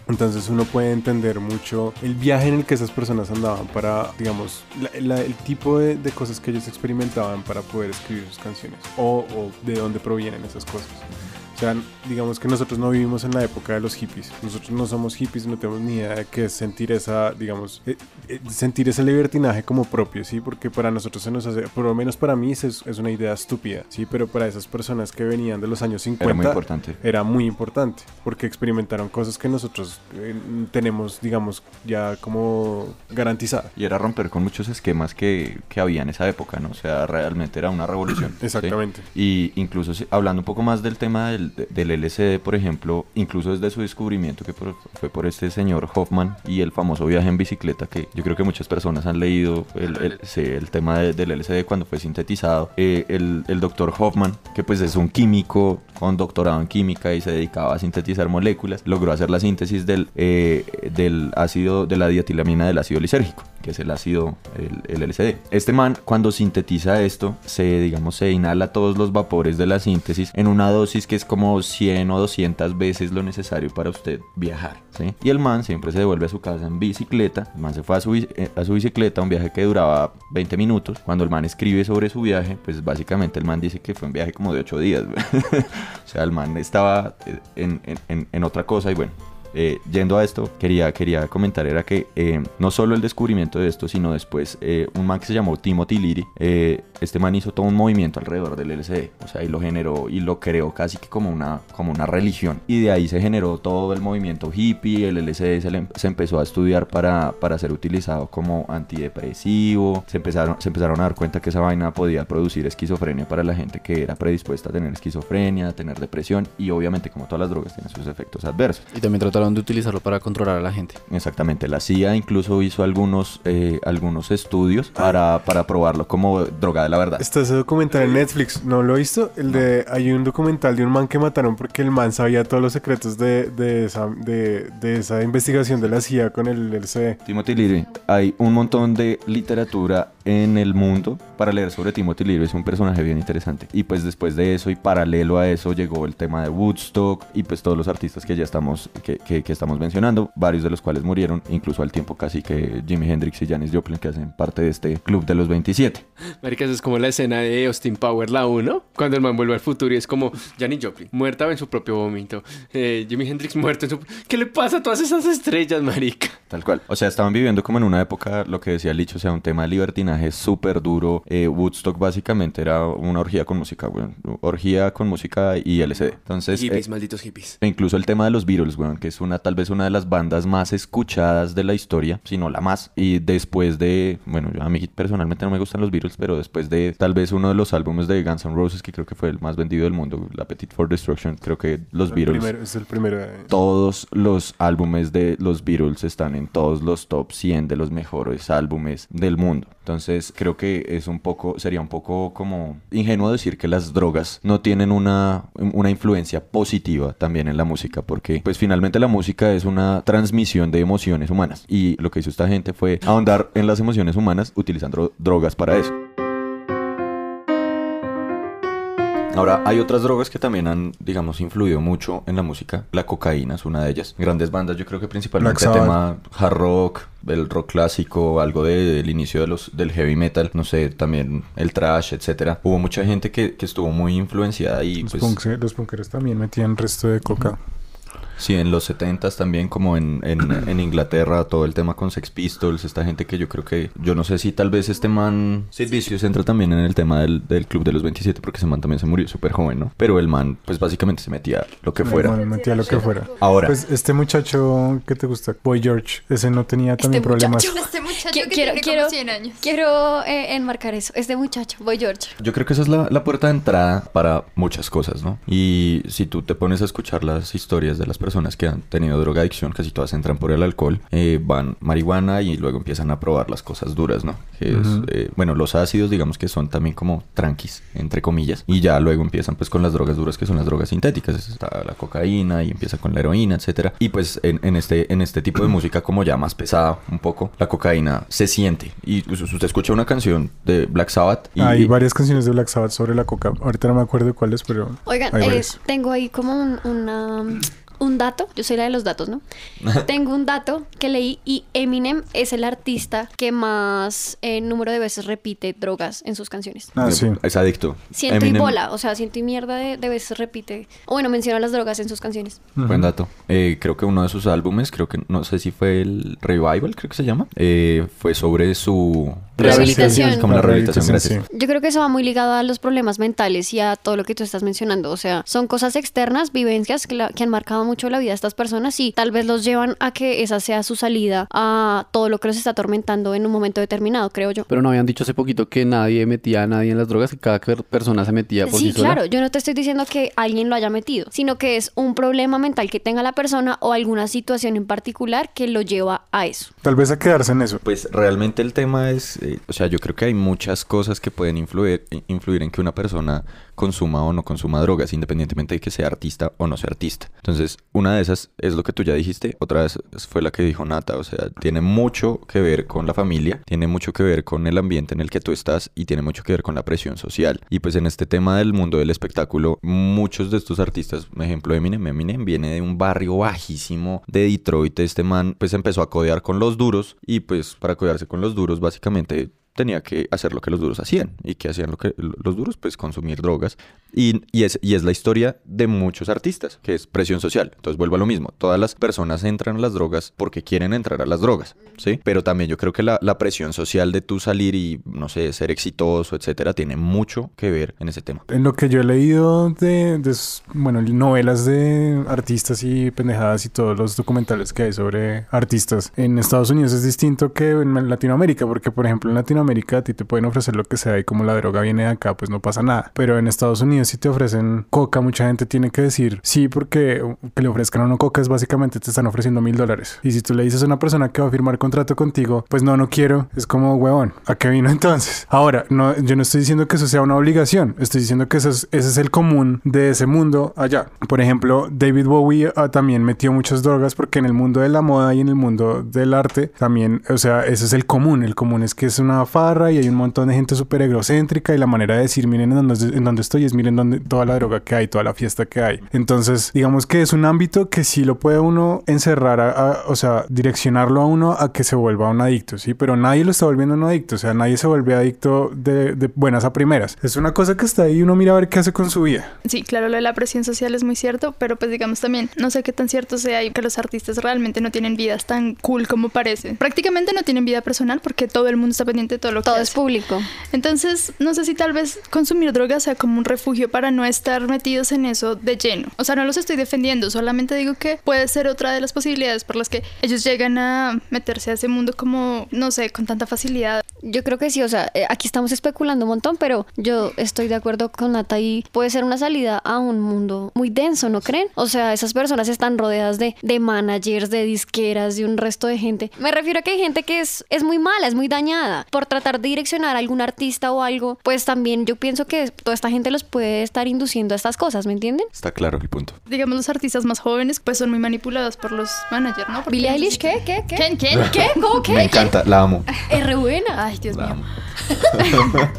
Entonces uno puede entender mucho el viaje en el que esas personas andaban para, digamos, el tipo de, cosas que ellos experimentaban para poder escribir sus canciones o de dónde provienen esas cosas. Sea, digamos que nosotros no vivimos en la época de los hippies. Nosotros no somos hippies, no tenemos ni idea de qué es sentir esa, digamos, eh, eh, sentir ese libertinaje como propio, ¿sí? Porque para nosotros se nos hace, por lo menos para mí es, es una idea estúpida, ¿sí? Pero para esas personas que venían de los años 50 Era muy importante. era muy importante porque experimentaron cosas que nosotros eh, tenemos, digamos, ya como garantizadas. Y era romper con muchos esquemas que, que había en esa época, ¿no? O sea, realmente era una revolución. ¿sí? Exactamente. Y incluso hablando un poco más del tema del, de- del LSD, por ejemplo, incluso desde su descubrimiento que por- fue por este señor Hoffman y el famoso viaje en bicicleta, que yo creo que muchas personas han leído el, el- sí, el tema de- del LSD cuando fue sintetizado. Eh, el, el doctor Hoffman, que pues es un químico con doctorado en química y se dedicaba a sintetizar moléculas, logró hacer la síntesis del, eh, del ácido, de la dietilamina del ácido lisérgico. que es el ácido, el, el LSD. Este man, cuando sintetiza esto, se, digamos, se inhala todos los vapores de la síntesis en una dosis que es como 100 o 200 veces lo necesario para usted viajar. Y el man siempre se devuelve a su casa en bicicleta. El man se fue a su, eh, a su bicicleta, un viaje que duraba 20 minutos. Cuando el man escribe sobre su viaje, pues básicamente el man dice que fue un viaje como de 8 días. o sea, el man estaba eh, en- en- en otra cosa y bueno. Eh, yendo a esto, quería, quería comentar era que eh, no solo el descubrimiento de esto, sino después eh, un man que se llamó Timothy Leary, eh, este man hizo todo un movimiento alrededor del LSD, o sea, y lo generó y lo creó casi que como una, como una religión. Y de ahí se generó todo el movimiento hippie, el LSD se, se empezó a estudiar para, para ser utilizado como antidepresivo, se empezaron, se empezaron a dar cuenta que esa vaina podía producir esquizofrenia para la gente que era predispuesta a tener esquizofrenia, a tener depresión y obviamente como todas las drogas tienen sus efectos adversos. Y también trataron de utilizarlo para controlar a la gente. Exactamente, la CIA incluso hizo algunos, eh, algunos estudios para, para probarlo como droga de la verdad. Está ese documental en Netflix, ¿no lo he visto? El de, hay un documental de un man que mataron porque el man sabía todos los secretos de, de, esa, de, de esa investigación de la CIA con el LCD. Timothy Leary, hay un montón de literatura en el mundo para leer sobre Timothy Leary, es un personaje bien interesante. Y pues después de eso y paralelo a eso llegó el tema de Woodstock y pues todos los artistas que ya estamos, que, que- que estamos mencionando, varios de los cuales murieron, incluso al tiempo casi que Jimi Hendrix y Janis Joplin que hacen parte de este club de los 27. Marica, eso es como la escena de Austin Power, la 1, cuando el man vuelve al futuro y es como Janis Joplin, muerta en su propio vómito. Eh, Jimi Hendrix muerto en su... ¿Qué le pasa a todas esas estrellas, marica? Tal cual. O sea, estaban viviendo como en una época, lo que decía Licho, o sea, un tema de libertinaje súper duro. Eh, Woodstock básicamente era una orgía con música, weón. Orgía con música y LSD. Entonces, hippies, eh, malditos hippies. e incluso el tema de los Beatles, weón, que es una, tal vez una de las bandas más escuchadas de la historia, si no la más. Y después de, bueno, yo a mí personalmente no me gustan los Beatles, pero después de tal vez uno de los álbumes de Guns N' Roses, que creo que fue el más vendido del mundo, la Appetite for Destruction, creo que los El Beatles primero, es el primero. eh. todos los álbumes de los Beatles están en todos los top 100 de los mejores álbumes del mundo. Entonces creo que es un poco, sería un poco como ingenuo decir que las drogas no tienen una, una influencia positiva también en la música, porque pues finalmente la música es una transmisión de emociones humanas. Y lo que hizo esta gente fue ahondar en las emociones humanas utilizando drogas para eso. Ahora, hay otras drogas que también han, digamos, influido mucho en la música. La cocaína es una de ellas. Grandes bandas, yo creo que principalmente el tema hard rock, el rock clásico, algo de- del inicio de los, del heavy metal, no sé, también el trash, etcétera. Hubo mucha gente que, que estuvo muy influenciada y Los, pues... punks, eh, los punkeros también metían resto de coca. Sí, en los 70s también, como en, en, en Inglaterra, todo el tema con Sex Pistols, esta gente que yo creo que, yo no sé si tal vez este man, Sid Vicious entra también en el tema del, del Club de los 27, porque ese man también se murió súper joven, ¿no? Pero el man, pues básicamente se metía lo que fuera. Bueno, metía lo que fuera. Ahora, Pues este muchacho que te gusta, Boy George, ese no tenía también problemas. Este muchacho que quiero- tiene quiero- como 100 años. Quiero eh, enmarcar eso. Este muchacho, Boy George. Yo creo que esa es la, la puerta de entrada para muchas cosas, ¿no? Y si tú te pones a escuchar las historias de las personas que han tenido drogadicción, casi todas entran por el alcohol, eh, van marihuana y luego empiezan a probar las cosas duras, ¿no? Que es, eh, bueno, los ácidos, digamos que son también como tranquis, entre comillas, y ya luego empiezan pues con las drogas duras que son las drogas sintéticas, está la cocaína y empieza con la heroína, etcétera. Y pues en, en este, en este tipo de música como ya más pesada un poco, la cocaína se siente. Y pues, usted escucha una canción de Black Sabbath y, Hay varias canciones de Black Sabbath sobre la coca. Ahorita no me acuerdo cuáles, pero Oigan, hay eh, tengo ahí como un, una, un dato. Yo soy la de los datos, ¿no? tengo un dato que leí y Eminem es el artista que más eh, número de veces repite drogas en sus canciones. Ah, sí. es adicto. Ciento y Eminem, bola, o sea, ciento y mierda de, de veces repite. O bueno, menciona las drogas en sus canciones. Buen dato. Eh, creo que uno de sus álbumes, creo que no sé si fue el Revival, creo que se llama, eh, fue sobre su Rehabilitación. Como la rehabilitación, Rehabilitación, gracias. Yo creo que eso va muy ligado a los problemas mentales y a todo lo que tú estás mencionando. O sea, son cosas externas, vivencias que, la- que han marcado mucho la vida de estas personas y tal vez los llevan a que esa sea su salida a todo lo que los está atormentando en un momento determinado, creo yo. Pero no habían dicho hace poquito que nadie metía a nadie en las drogas, que cada per- persona se metía por sí, Sí, sola. claro, yo no te estoy diciendo que alguien lo haya metido, sino que es un problema mental que tenga la persona o alguna situación en particular que lo lleva a eso. Tal vez a quedarse en eso. Pues realmente el tema es, eh, o sea, yo creo que hay muchas cosas que pueden influir, influir en que una persona consuma o no consuma drogas, independientemente de que sea artista o no sea artista. Entonces, una de esas es lo que tú ya dijiste, otra vez fue la que dijo Nata, o sea, tiene mucho que ver con la familia, tiene mucho que ver con el ambiente en el que tú estás y tiene mucho que ver con la presión social. Y pues en este tema del mundo del espectáculo, muchos de estos artistas, por ejemplo Eminem, Eminem viene de un barrio bajísimo de Detroit, este man pues empezó a codear con los duros y pues para codearse con los duros básicamente tenía que hacer lo que los duros hacían. ¿Y que hacían lo que los duros? Pues consumir drogas. Y, y, es, y es la historia de muchos artistas, que es presión social. Entonces vuelvo a lo mismo. Todas las personas entran a las drogas porque quieren entrar a las drogas, ¿sí? Pero también yo creo que la, la presión social de tú salir y, no sé, ser exitoso, etcétera, tiene mucho que ver en ese tema. En lo que yo he leído de, de, bueno, novelas de artistas y pendejadas y todos los documentales que hay sobre artistas, en Estados Unidos es distinto que en Latinoamérica, porque por ejemplo en Latinoamérica a ti te pueden ofrecer lo que sea y como la droga viene de acá, pues no pasa nada. Pero en Estados Unidos si te ofrecen coca, mucha gente tiene que decir sí porque que le ofrezcan a uno coca es básicamente te están ofreciendo mil dólares. Y si tú le dices a una persona que va a firmar contrato contigo, pues no, no quiero, es como huevón, ¿a qué vino entonces? Ahora, no, yo no estoy diciendo que eso sea una obligación, estoy diciendo que eso es, ese es el común de ese mundo allá. Por ejemplo, David Bowie uh, también metió muchas drogas porque en el mundo de la moda y en el mundo del arte también, o sea, ese es el común. El común es que es una farra y hay un montón de gente súper egocéntrica y la manera de decir, miren en dónde, en dónde estoy es miren donde, toda la droga que hay, toda la fiesta que hay. Entonces, digamos que es un ámbito que sí lo puede uno encerrar, a, a, o sea, direccionarlo a uno a que se vuelva un adicto, ¿sí? Pero nadie lo está volviendo un adicto, o sea, nadie se vuelve adicto de, de buenas a primeras. Es una cosa que está ahí y uno mira a ver qué hace con su vida. Sí, claro, lo de la presión social es muy cierto, pero pues digamos también, no sé qué tan cierto sea y que los artistas realmente no tienen vidas tan cool como parece. Prácticamente no tienen vida personal porque todo el mundo está pendiente todo lo que Todo hace. es público. Entonces, no sé si tal vez consumir drogas sea como un refugio para no estar metidos en eso de lleno. O sea, no los estoy defendiendo, solamente digo que puede ser otra de las posibilidades por las que ellos llegan a meterse a ese mundo como, no sé, con tanta facilidad. Yo creo que sí, o sea, eh, aquí estamos especulando un montón, pero yo estoy de acuerdo con Nata y puede ser una salida a un mundo muy denso, ¿no creen? O sea, esas personas están rodeadas de, de managers, de disqueras, de un resto de gente. Me refiero a que hay gente que es, es muy mala, es muy dañada. Por tratar de direccionar a algún artista o algo, pues también yo pienso que toda esta gente los puede estar induciendo a estas cosas, ¿me entienden? Está claro el punto. Digamos, los artistas más jóvenes pues son muy manipulados por los managers, ¿no? Porque Billie Eilish, ¿qué? ¿Qué? ¿Qué? ¿Quién? ¿Quién? ¿Qué? ¿Cómo qué? Me encanta, la amo. Es re buena. Ay, Dios La mío. amo.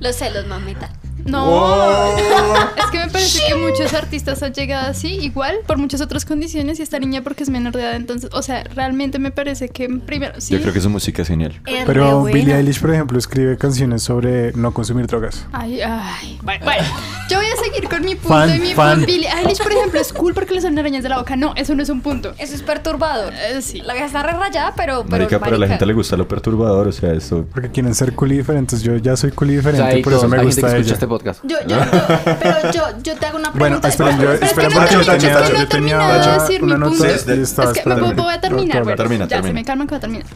Los celos, mamita. No, es que me parece que muchos artistas han llegado así, igual, por muchas otras condiciones, y esta niña porque es menor de edad, entonces, o sea, realmente me parece que primero, sí. Yo creo que su música es genial. Es Pero. Billie Eilish, por ejemplo, escribe canciones sobre no consumir drogas. Ay, ay. Bueno, bueno, yo voy a seguir con mi punto Fan, y mi fan. Billie Eilish, por ejemplo, es cool porque le salen arañas de la boca. No, eso no es un punto. Eso es perturbador. Eh, sí. La vieja está re rayada, pero. pero Marica, pero a la gente le gusta lo perturbador, o sea, eso... Porque quieren ser cool y diferentes. Yo ya soy cool y O sea, diferente, por eso me hay gente que gusta ella. este podcast. Yo, yo, yo- pero yo, yo te hago una Bueno, pregunta. esperen, yo, Pero es que esperen no yo termino, tenía, yo tenía de decir una nota y estaba Es que voy a terminar, bueno, Termina, ya se me calman que voy a terminar.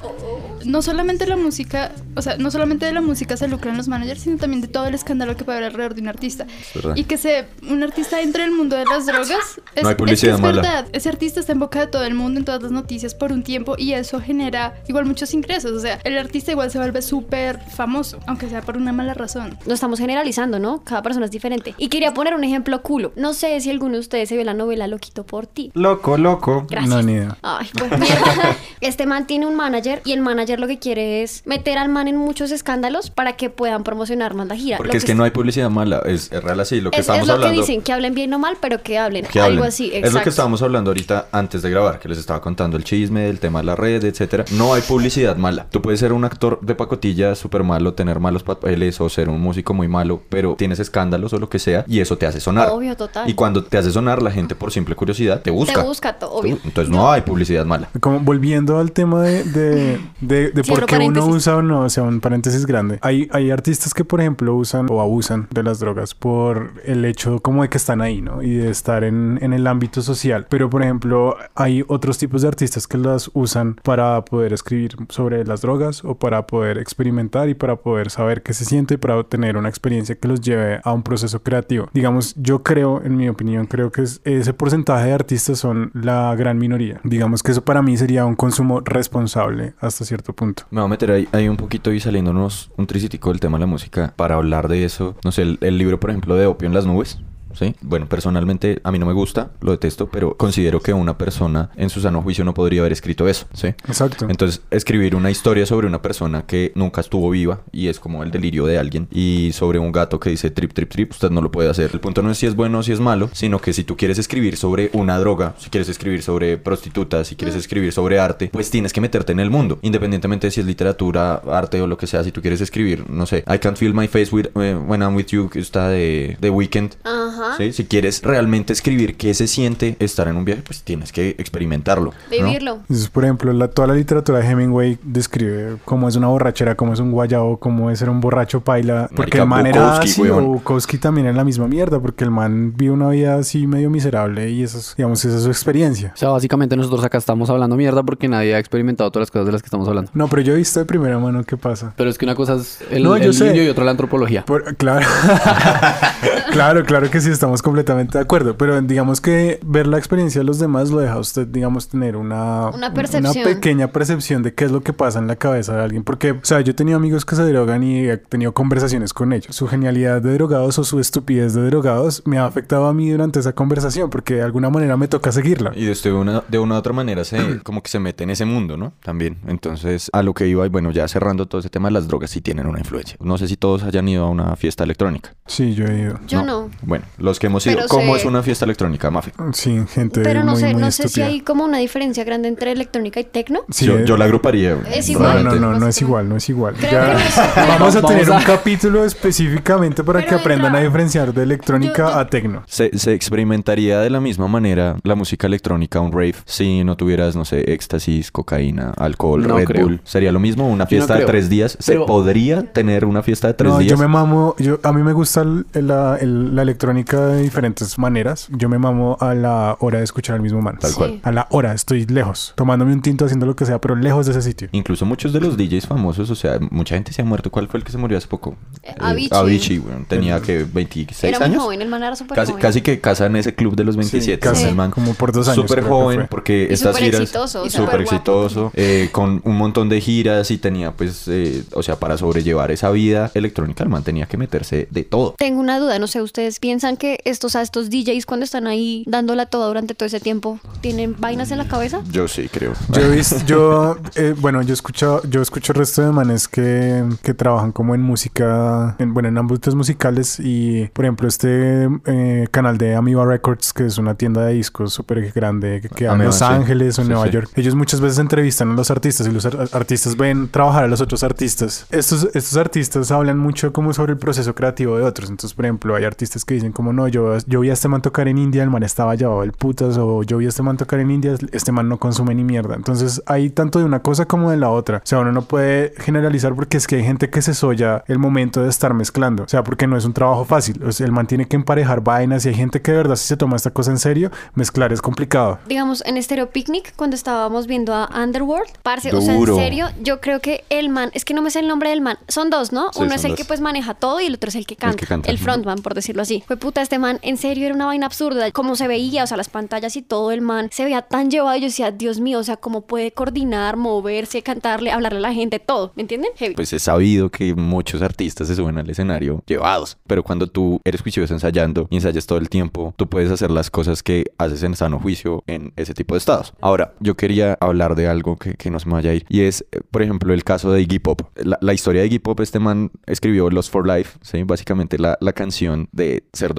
No solamente la música, o sea, no solamente de la música se lucran los managers, sino también de todo el escándalo que puede haber alrededor de un artista. Y que se, un artista entre el mundo de las drogas, es, No hay es que publicidad es mala. verdad. Ese artista está en boca de todo el mundo, en todas las noticias por un tiempo, y eso genera igual muchos ingresos. O sea, el artista igual se vuelve súper famoso, aunque sea por una mala razón. Lo estamos generalizando, ¿no? Cada persona es diferente. Y quería poner un ejemplo culo. No sé si alguno de ustedes se vio la novela Loquito por ti. Loco, loco. Gracias. No, ni idea. Ay, pues mierda. Este man tiene un manager y el manager lo que quiere es meter al man en muchos escándalos para que puedan promocionar más la gira. Porque Lo es que no hay publicidad mala, es, es real así. Lo que es, estamos es lo hablando... que dicen, que hablen bien o mal, pero que hablen. que Algo hablen. así, Es exacto. lo que estábamos hablando ahorita antes de grabar, que les estaba contando el chisme, del tema de la red, etcétera. No hay publicidad mala. Tú puedes ser un actor de pacotilla súper malo, tener malos papeles o ser un músico muy malo, pero tienes escándalos o lo que sea y eso te hace sonar. Obvio, total. Y cuando te hace sonar, la gente por simple curiosidad te busca. Te busca, obvio. Entonces no hay publicidad mala. Como volviendo al tema de, de, de, de por qué uno usa o no, o sea, un paréntesis grande. Hay, hay artistas que, por ejemplo, usan o abusan de las drogas por el hecho como de que están ahí, ¿no? Y de estar en, en el ámbito social. Pero, por ejemplo, hay otros tipos de artistas que las usan para poder escribir sobre las drogas o para poder experimentar y para poder saber qué se siente y para tener una experiencia que los lleve a un proceso creativo. Digamos, yo creo, en mi opinión, creo que es- ese porcentaje de artistas son la gran minoría. Digamos que eso para mí sería un consumo responsable hasta cierto punto. Me voy a meter ahí, ahí un poquito y saliéndonos un tricitico del tema de la música para hablar de eso. No sé, el, el libro, por ejemplo, de Opio en las Nubes. ¿Sí? Bueno, personalmente a mí no me gusta, lo detesto, pero considero que una persona en su sano juicio no podría haber escrito eso, ¿sí? Exacto. Entonces, escribir una historia sobre una persona que nunca estuvo viva y es como el delirio de alguien y sobre un gato que dice trip, trip, trip, usted no lo puede hacer. El punto no es si es bueno o si es malo, sino que si tú quieres escribir sobre una droga, si quieres escribir sobre prostitutas, si quieres escribir sobre arte, pues tienes que meterte en el mundo, independientemente de si es literatura, arte o lo que sea. Si tú quieres escribir, no sé, I can't feel my face with, eh, when I'm with you, que está de, de Weekend. Ajá. ¿Sí? Si quieres realmente escribir qué se siente estar en un viaje, pues tienes que experimentarlo. ¿no? Vivirlo. Entonces, por ejemplo, la, toda la literatura de Hemingway describe cómo es una borrachera, cómo es un guayabo, cómo es ser un borracho paila. Porque Marica, el man era Bukowski, así, weón. o Bukowski también era la misma mierda, porque el man vive una vida así medio miserable y eso es, digamos, esa es su experiencia. O sea, básicamente nosotros acá estamos hablando mierda porque nadie ha experimentado todas las cosas de las que estamos hablando. No, pero yo he visto de primera mano qué pasa. Pero es que una cosa es el, No, yo el sé. indio y otra la antropología. Por- claro. claro, claro que sí, estamos completamente de acuerdo. Pero digamos que ver la experiencia de los demás lo deja a usted, digamos, tener una, Una percepción. pequeña percepción de qué es lo que pasa en la cabeza de alguien. Porque, o sea, yo he tenido amigos que se drogan y he tenido conversaciones con ellos. Su genialidad de drogados o su estupidez de drogados me ha afectado a mí durante esa conversación porque de alguna manera me toca seguirla. Y de una, de una u otra manera se como que se mete en ese mundo, ¿no? También. Entonces, a lo que iba, y bueno, ya cerrando todo ese tema, las drogas sí tienen una influencia. No sé si todos hayan ido a una fiesta electrónica. Sí, yo he ido. Yo no. Bueno, los que hemos ido, Pero ¿cómo sé- es una fiesta electrónica, Mafe? Sí, gente Pero no muy, sé, muy no sé si hay como una diferencia grande entre electrónica y tecno. Sí, yo, eh. yo la agruparía. Es No, igual. no, no, no es igual, no es igual. Creo Ya que no es- vamos a Vamos tener a- un capítulo específicamente para Pero que aprendan a diferenciar de electrónica Yo- yo- a tecno. Se, se experimentaría de la misma manera la música electrónica, un rave, si no tuvieras, no sé, éxtasis, cocaína, alcohol, No Red creo. Bull. ¿Sería lo mismo? ¿Una no fiesta de tres días? ¿Se Pero- podría tener una fiesta de tres No, días? yo me mamo, yo, a mí me gusta el- la, el- la electrónica de diferentes maneras. Yo me mamo a la hora de escuchar al mismo man. Tal Sí. cual. A la hora, estoy lejos, tomándome un tinto, haciendo lo que sea, pero lejos de ese sitio. Incluso muchos de los DJs famosos, o sea, mucha gente se ha muerto. ¿Cuál fue el que se murió hace poco? Eh, Avicii. Avicii, bueno, tenía que 26 Era muy años. joven, el man era súper Casi, joven. casi que casa en ese club de los 27. casi, el man. como por dos años. Súper joven, porque Y estas súper giras. exitoso, súper exitoso. eh, con un montón de giras y tenía, pues, eh, o sea, para sobrellevar esa vida electrónica, el man tenía que meterse de todo. Tengo una duda, no sé, ¿ustedes piensan que estos, a estos DJs cuando están ahí dándola toda durante todo ese tiempo, tienen vainas en la cabeza? Yo sí creo. Yo he visto, yo, eh, bueno, yo escucho, yo escucho el resto de manes que, que trabajan como en música, en, bueno, en ámbitos musicales y, por ejemplo, este eh, canal de Amoeba Records, que es una tienda de discos súper grande que queda en Los sí. Ángeles o en Sí, Nueva sí. York. Ellos muchas veces entrevistan a los artistas y los ar- artistas ven trabajar a los otros artistas. Estos, estos artistas hablan mucho como sobre el proceso creativo de otros. Entonces, por ejemplo, hay artistas que dicen como, no, yo, yo vi a este man tocar en India, el man estaba llevado el putas, o yo vi a este man tocar en India, este man no consume ni mierda. Entonces, hay tanto de una cosa como de la otra. O sea, uno no puede generalizar porque es que hay gente que se soya el momento de estar mezclando. O sea, porque no es un trabajo fácil. O sea, el man tiene que emparejar vainas y hay gente que de verdad si se toma esta cosa en serio, mezclar es complicado. Digamos, en Stereo Picnic, cuando estábamos viendo a Underworld, parce, o sea, en serio, yo creo que el man, es que no me sé el nombre del man, son dos, ¿no? Sí, Uno es el dos. que pues maneja todo y el otro es el que canta, el, que canta, ujú. frontman, por decirlo así. Fue este man, en serio, era una vaina absurda, cómo se veía, o sea, las pantallas y todo el man se veía tan llevado, y yo decía, Dios mío, o sea, cómo puede coordinar, moverse, cantarle, hablarle a la gente, todo, ¿me entienden? Heavy. Pues es sabido que muchos artistas se suben al escenario llevados, pero cuando tú eres juicioso ensayando y ensayas todo el tiempo, tú puedes hacer las cosas que haces en sano juicio en ese tipo de estados. Ahora, yo quería hablar de algo que, que no se me vaya a ir y es, eh, por ejemplo, el caso de Iggy Pop. La, la historia de Iggy Pop, este man escribió Lost for Life, ¿sí? básicamente la, la canción de ser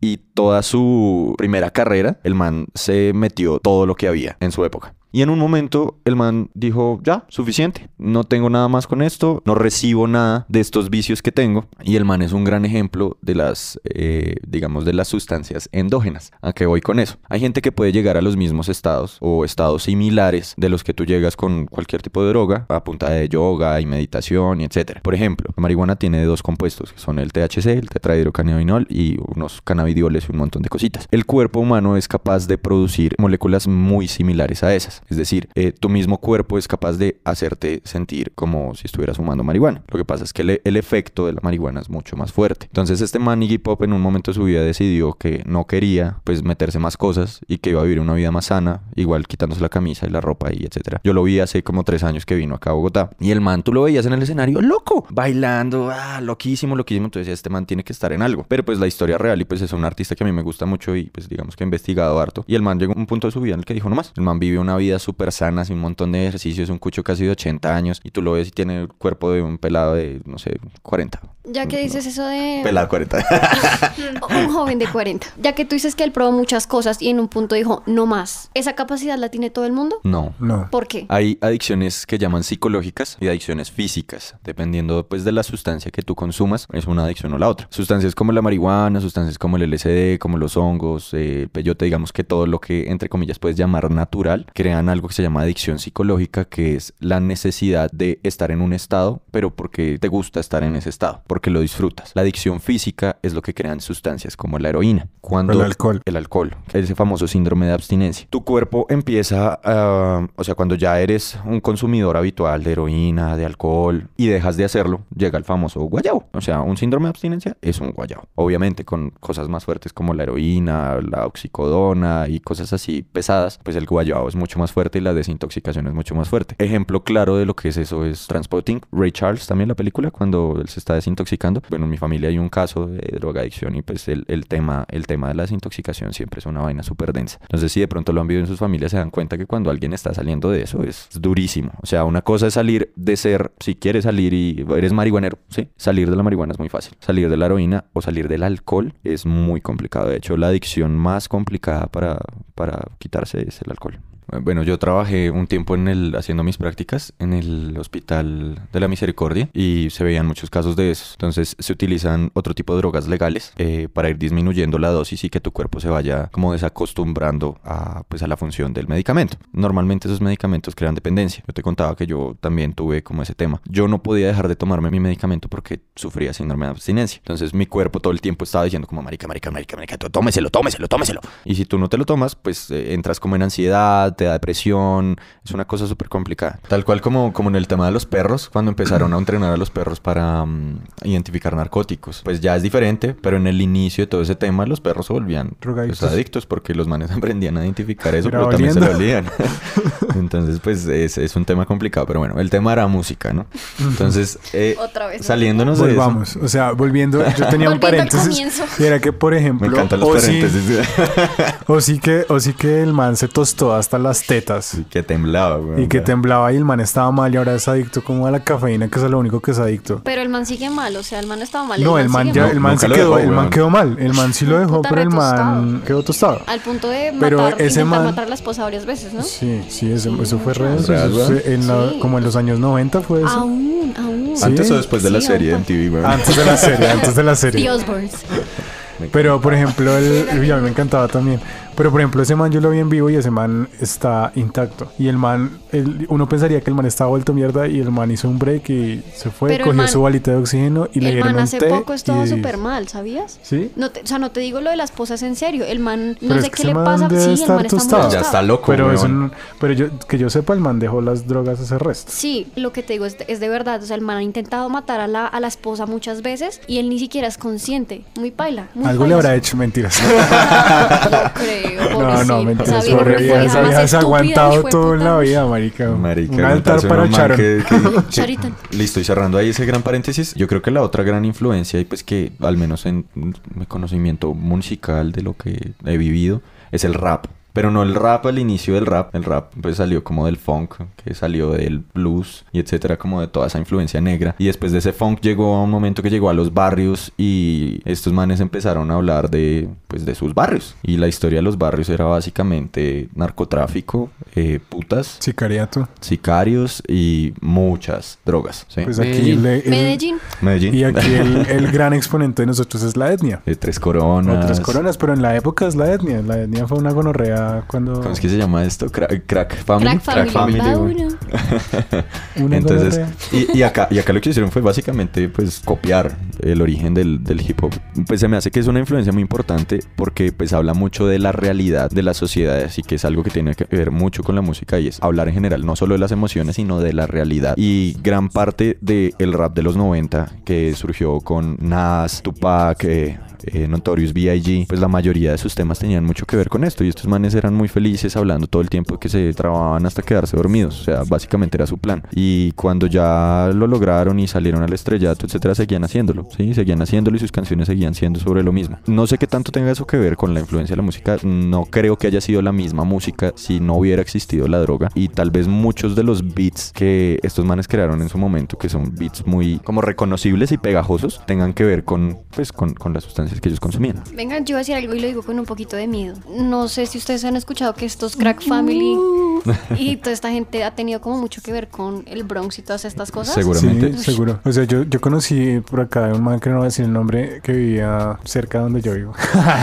Y toda su primera carrera, el man se metió todo lo que había en su época. Y en un momento el man dijo, ya, suficiente, no tengo nada más con esto, no recibo nada de estos vicios que tengo. Y el man es un gran ejemplo de las, eh, digamos, de las sustancias endógenas. ¿A qué voy con eso? Hay gente que puede llegar a los mismos estados o estados similares de los que tú llegas con cualquier tipo de droga, a punta de yoga y meditación y etcétera. Por ejemplo, la marihuana tiene dos compuestos, que son el THC, el tetrahidrocannabinol y unos cannabidioles y un montón de cositas. El cuerpo humano es capaz de producir moléculas muy similares a esas. Es decir, eh, tu mismo cuerpo es capaz de hacerte sentir como si estuvieras fumando marihuana. Lo que pasa es que el, efecto de la marihuana es mucho más fuerte. Entonces este man Iggy Pop en un momento de su vida decidió que no quería pues meterse más cosas y que iba a vivir una vida más sana, igual quitándose la camisa y la ropa y etcétera. Yo lo vi hace como tres años que vino acá a Bogotá y el man tú lo veías en el escenario loco, bailando, ah, loquísimo, loquísimo. Entonces este man tiene que estar en algo. Pero pues la historia real y pues es un artista que a mí me gusta mucho y pues digamos que he investigado harto. Y el man llegó a un punto de su vida en el que dijo no más. El man vive una vida súper sana, sin un montón de ejercicios, un cucho casi de 80 años y tú lo ves y tiene el cuerpo de un pelado de, no sé, 40. Ya que dices eso de Pelado 40. un joven de 40, ya que tú dices que él probó muchas cosas y en un punto dijo, no más. ¿Esa capacidad la tiene todo el mundo? no. No. ¿Por qué? Hay adicciones que llaman psicológicas y adicciones físicas, dependiendo pues de la sustancia que tú consumas, es una adicción o la otra. Sustancias como la marihuana, sustancias como el LSD, como los hongos, eh, el peyote, digamos que todo lo que entre comillas puedes llamar natural, crean algo que se llama adicción psicológica, que es la necesidad de estar en un estado, pero porque te gusta estar en ese estado, porque lo disfrutas. La adicción física es lo que crean sustancias como la heroína. Cuando El alcohol. el alcohol, que es ese famoso síndrome de abstinencia. Tu cuerpo empieza a, o sea, cuando ya eres un consumidor habitual de heroína, de alcohol y dejas de hacerlo, llega el famoso guayabo. O sea, un síndrome de abstinencia es un guayabo. Obviamente con cosas más fuertes como la heroína, la oxicodona y cosas así pesadas, pues el guayabo es mucho más fuerte y la desintoxicación es mucho más fuerte. Ejemplo claro de lo que es eso es Transpotting. Ray Charles también la película cuando él se está desintoxicando. Bueno, en mi familia hay un caso de drogadicción y pues el, tema el tema de la desintoxicación siempre es una vaina súper densa. Entonces si de pronto lo han vivido en sus familias se dan cuenta que cuando alguien está saliendo de eso es durísimo. O sea, una cosa es salir de ser, si quieres salir y eres marihuanero, ¿sí? Salir de la marihuana es muy fácil. Salir de la heroína o salir del alcohol es muy complicado. De hecho, la adicción más complicada para quitarse es el alcohol. Bueno, yo trabajé un tiempo en el, haciendo mis prácticas en el Hospital de la Misericordia y se veían muchos casos de eso. Entonces se utilizan otro tipo de drogas legales eh, para ir disminuyendo la dosis y que tu cuerpo se vaya como desacostumbrando a, pues, a la función del medicamento. Normalmente esos medicamentos crean dependencia. Yo te contaba que yo también tuve como ese tema. Yo no podía dejar de tomarme mi medicamento porque sufría síndrome de abstinencia. Entonces mi cuerpo todo el tiempo estaba diciendo como marica, marica, marica, marica, tó- tómeselo, tómeselo, tómeselo. Y si tú no te lo tomas, pues eh, entras como en ansiedad, te da depresión, es una cosa súper complicada. Tal cual como, como en el tema de los perros, cuando empezaron a entrenar a los perros para mm, identificar narcóticos. Pues ya es diferente, pero en el inicio de todo ese tema los perros se volvían pues, adictos porque los manes aprendían a identificar eso, pero también se lo olían. Entonces, pues es, es un tema complicado, pero bueno, el tema era música, ¿no? Entonces, eh, Otra vez. saliéndonos de eso. Volvamos. O sea, volviendo, yo tenía un paréntesis. Y era que, por ejemplo, Me encantan los o sí- paréntesis. o sí que, o sí que el man se tostó hasta las tetas. que temblaba, güey. Y que temblaba y el man estaba mal y ahora es adicto como a la cafeína, que es lo único que es adicto. Pero el man sigue mal, o sea, el man estaba mal. No, el man ya, el man se quedó, dejó, el man quedó mal. El man sí lo dejó, pero el man quedó tostado. Al punto de Pero matar, ese intentar man- matar a la esposa varias veces, ¿no? Sí, sí, eso, Sí, eso fue en Sí. como en los años 90 fue eso. Aún, aún. Sí. Antes o después de la serie de aún. MTV, güey. Antes de la serie, antes de la serie. The Osbournes. Pero, por ejemplo, el, y a mí me encantaba también. Pero, por ejemplo, ese man yo lo vi en vivo y ese man está intacto. Y el man, el- uno pensaría que el man estaba vuelto mierda y el man hizo un break y se fue, Pero el cogió man- su balita de oxígeno y le el dieron man un hace té poco estaba súper mal, ¿sabías? ¿Sí? No te- o sea, no te digo lo de la esposa es en serio. El man, no Pero sé es que qué le man pasa. debe Sí, el man está muy tostado. Ya está loco, Pero, es un- pero yo, que yo sepa, el man dejó las drogas ese resto. Sí, lo que te digo es, es de verdad. O sea, el man ha intentado matar a la, a la esposa muchas veces y él ni siquiera es consciente. Muy paila. Muy Algo le habrá hecho, mentiras. No creo, No, pobrecito. no, mentiras. Esa vieja Pobre fue vieja, la esa más vieja se ha estúpida, aguantado todo en la vida, marica. Marica, un altar para un man Charo. que- que- que- Charita. Listo, y cerrando ahí ese gran paréntesis, yo creo que la otra gran influencia, y pues que al menos en mi conocimiento musical de lo que he vivido, es el rap. Pero no el rap al inicio del rap. El rap pues salió como del funk, que salió del blues y etcétera, como de toda esa influencia negra. Y después de ese funk llegó a un momento que llegó a los barrios y estos manes empezaron a hablar de pues de sus barrios. Y la historia de los barrios era básicamente narcotráfico, eh, putas, Sicariato. sicarios y muchas drogas. ¿sí? Pues aquí Medellín. le- el- Medellín. Medellín. Y aquí el, el gran exponente de nosotros es la etnia. De tres coronas. O tres coronas, pero en la época es la etnia. La etnia fue una gonorrea cuando... ¿Cómo es que se llama esto? Crack, crack Family. Crack Family, güey. uno. Una Entonces, y, y acá, y acá lo que hicieron fue básicamente pues copiar el origen del, del hip hop. Pues se me hace que es una influencia muy importante porque pues habla mucho de la realidad de la sociedad, así que es algo que tiene que ver mucho con la música y es hablar en general, no solo de las emociones, sino de la realidad. Y gran parte del rap de los 90 que surgió con Nas, Tupac, eh, eh, Notorious B.I.G., pues la mayoría de sus temas tenían mucho que ver con esto y estos manes eran muy felices hablando todo el tiempo que se trababan hasta quedarse dormidos, o sea, básicamente era su plan. Y cuando ya lo lograron y salieron al estrellato, etcétera, seguían haciéndolo, ¿sí? Seguían haciéndolo y sus canciones seguían siendo sobre lo mismo. No sé qué tanto tenga eso que ver con la influencia de la música, no creo que haya sido la misma música si no hubiera existido la droga y tal vez muchos de los beats que estos manes crearon en su momento, que son beats muy como reconocibles y pegajosos, tengan que ver con, pues, con, con las sustancias que ellos consumían. Vengan, yo voy a decir algo y lo digo con un poquito de miedo. No sé si ustedes han escuchado que estos Crack Family y toda esta gente ha tenido como mucho que ver con el Bronx y todas estas cosas. Seguramente. Sí, seguro. O sea, yo, yo conocí por acá un man que no voy a decir el nombre que vivía cerca de donde yo vivo.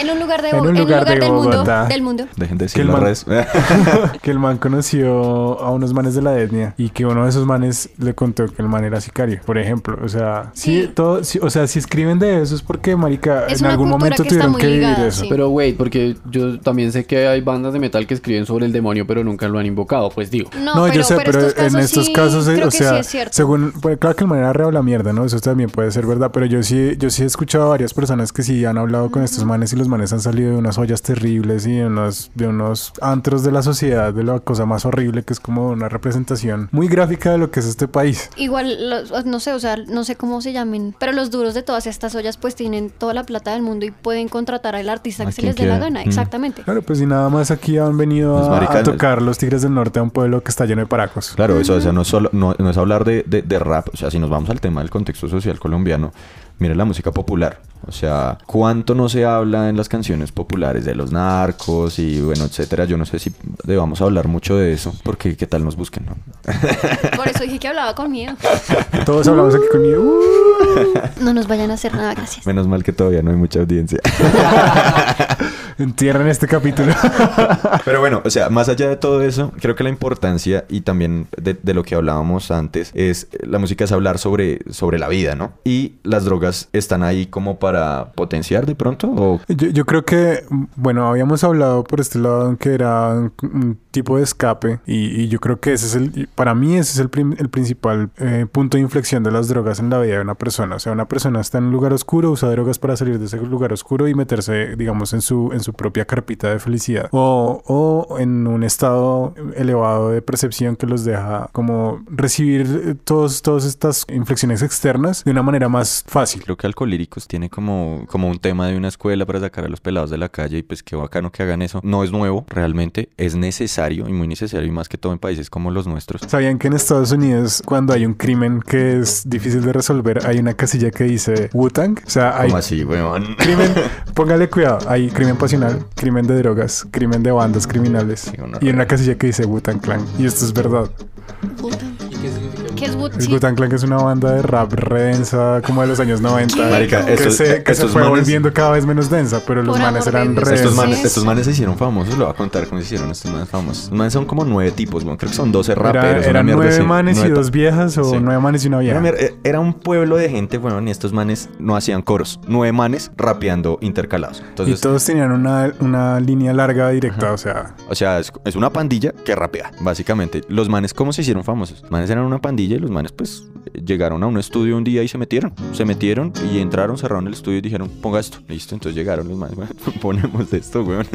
En un lugar de En en un un lugar lugar, de del mundo, Bogotá. del mundo. Dejen de Que decir el las man- redes. que el man conoció a unos manes de la etnia y que uno de esos manes le contó que el man era sicario, por ejemplo. O sea, sí, Sí. todo, sí, o sea, si escriben de eso es porque, marica, Es en algún momento que tuvieron que vivir eso. sí. Pero wait, porque yo también sé que hay bandas de metal que escriben sobre el demonio, pero nunca lo han invocado, pues digo. No, No, pero, yo sé, pero, estos en estos sí, casos, eh, creo o que sea, sí es cierto. según, pues, claro que el man era re la mierda, ¿no? Eso también puede ser verdad, pero yo sí, yo sí he escuchado a varias personas que sí han hablado con estos manes y los manes han salido de unas ollas terribles y de unos, de unos antros de la sociedad, de la cosa más horrible que es como una representación muy gráfica de lo que es este país. Igual, los- no sé, o sea, no sé cómo se llamen, pero los duros de todas estas ollas pues tienen toda la plata del mundo y pueden contratar al artista A que se les dé la gana, Mm. exactamente. Claro, pues y nada más aquí han venido a, tocar los Tigres del Norte a un pueblo que está lleno de paracos. Claro, eso o sea, no, es solo, no, no es hablar de, de- de rap, o sea, si nos vamos al tema del contexto social colombiano, mire la música popular, o sea, ¿cuánto no se habla en las canciones populares de los narcos y bueno, etcétera? Yo no sé si debamos hablar mucho de eso, porque qué tal nos busquen, ¿no? Por eso dije que hablaba con miedo. Todos hablamos aquí conmigo. Uh, No nos vayan a hacer nada, gracias. Menos mal que todavía no hay mucha audiencia. entierran este capítulo. Pero bueno, o sea, más allá de todo eso, creo que la importancia y también de, de lo que hablábamos antes es la música es hablar sobre, sobre la vida, ¿no? Y las drogas están ahí como para potenciar de pronto o Yo, yo creo que, bueno, habíamos hablado por este lado que era un, un tipo de escape y, y yo creo que ese es el, para mí ese es el, prim- el principal eh, punto de inflexión de las drogas en la vida de una persona. O sea, una persona está en un lugar oscuro, usa drogas para salir de ese lugar oscuro y meterse, digamos, en su, en su propia carpita de felicidad. O, o en un estado elevado de percepción que los deja como recibir eh, todos, todas estas inflexiones externas de una manera más fácil. Creo que Alcolíricos tiene como, como un tema de una escuela para sacar a los pelados de la calle y pues qué bacano que hagan eso. No es nuevo, realmente es necesario y muy necesario y más que todo en países como los nuestros. ¿Sabían que en Estados Unidos cuando hay un crimen que es difícil de resolver hay una casilla que dice Wu-Tang? O sea, hay ¿Cómo así, weón? crimen, póngale cuidado, hay crimen pasional, crimen de drogas, crimen de bandas criminales gonorrea. y una casilla que dice Wu-Tang Clan. Y esto es verdad. ¿Qué es. Wu-Tang Clan es una banda de rap re densa como de los años 90. Marica, que estos- se, que fue manes- volviendo cada vez menos densa, pero los manes eran re Estos manes, estos manes se hicieron famosos, lo voy a contar cómo se hicieron estos manes famosos. Los manes son como nueve tipos, weón. creo que son 12 Era- raperos. eran mierda nueve manes y dos viejas o Sí. nueve manes y una vieja. eh, era un pueblo de gente, weón, y estos manes no hacían coros. Nueve manes rapeando intercalados. Y todos tenían una, una línea larga directa, o sea, o sea, es, es una pandilla que rapea, básicamente. Los manes, ¿cómo se hicieron famosos? Los manes eran una pandilla y los manes, pues, llegaron a un estudio un día y se metieron. Se metieron y entraron, cerraron el estudio y dijeron, ponga esto. Listo, entonces llegaron los manes, weón, ponemos esto, weón.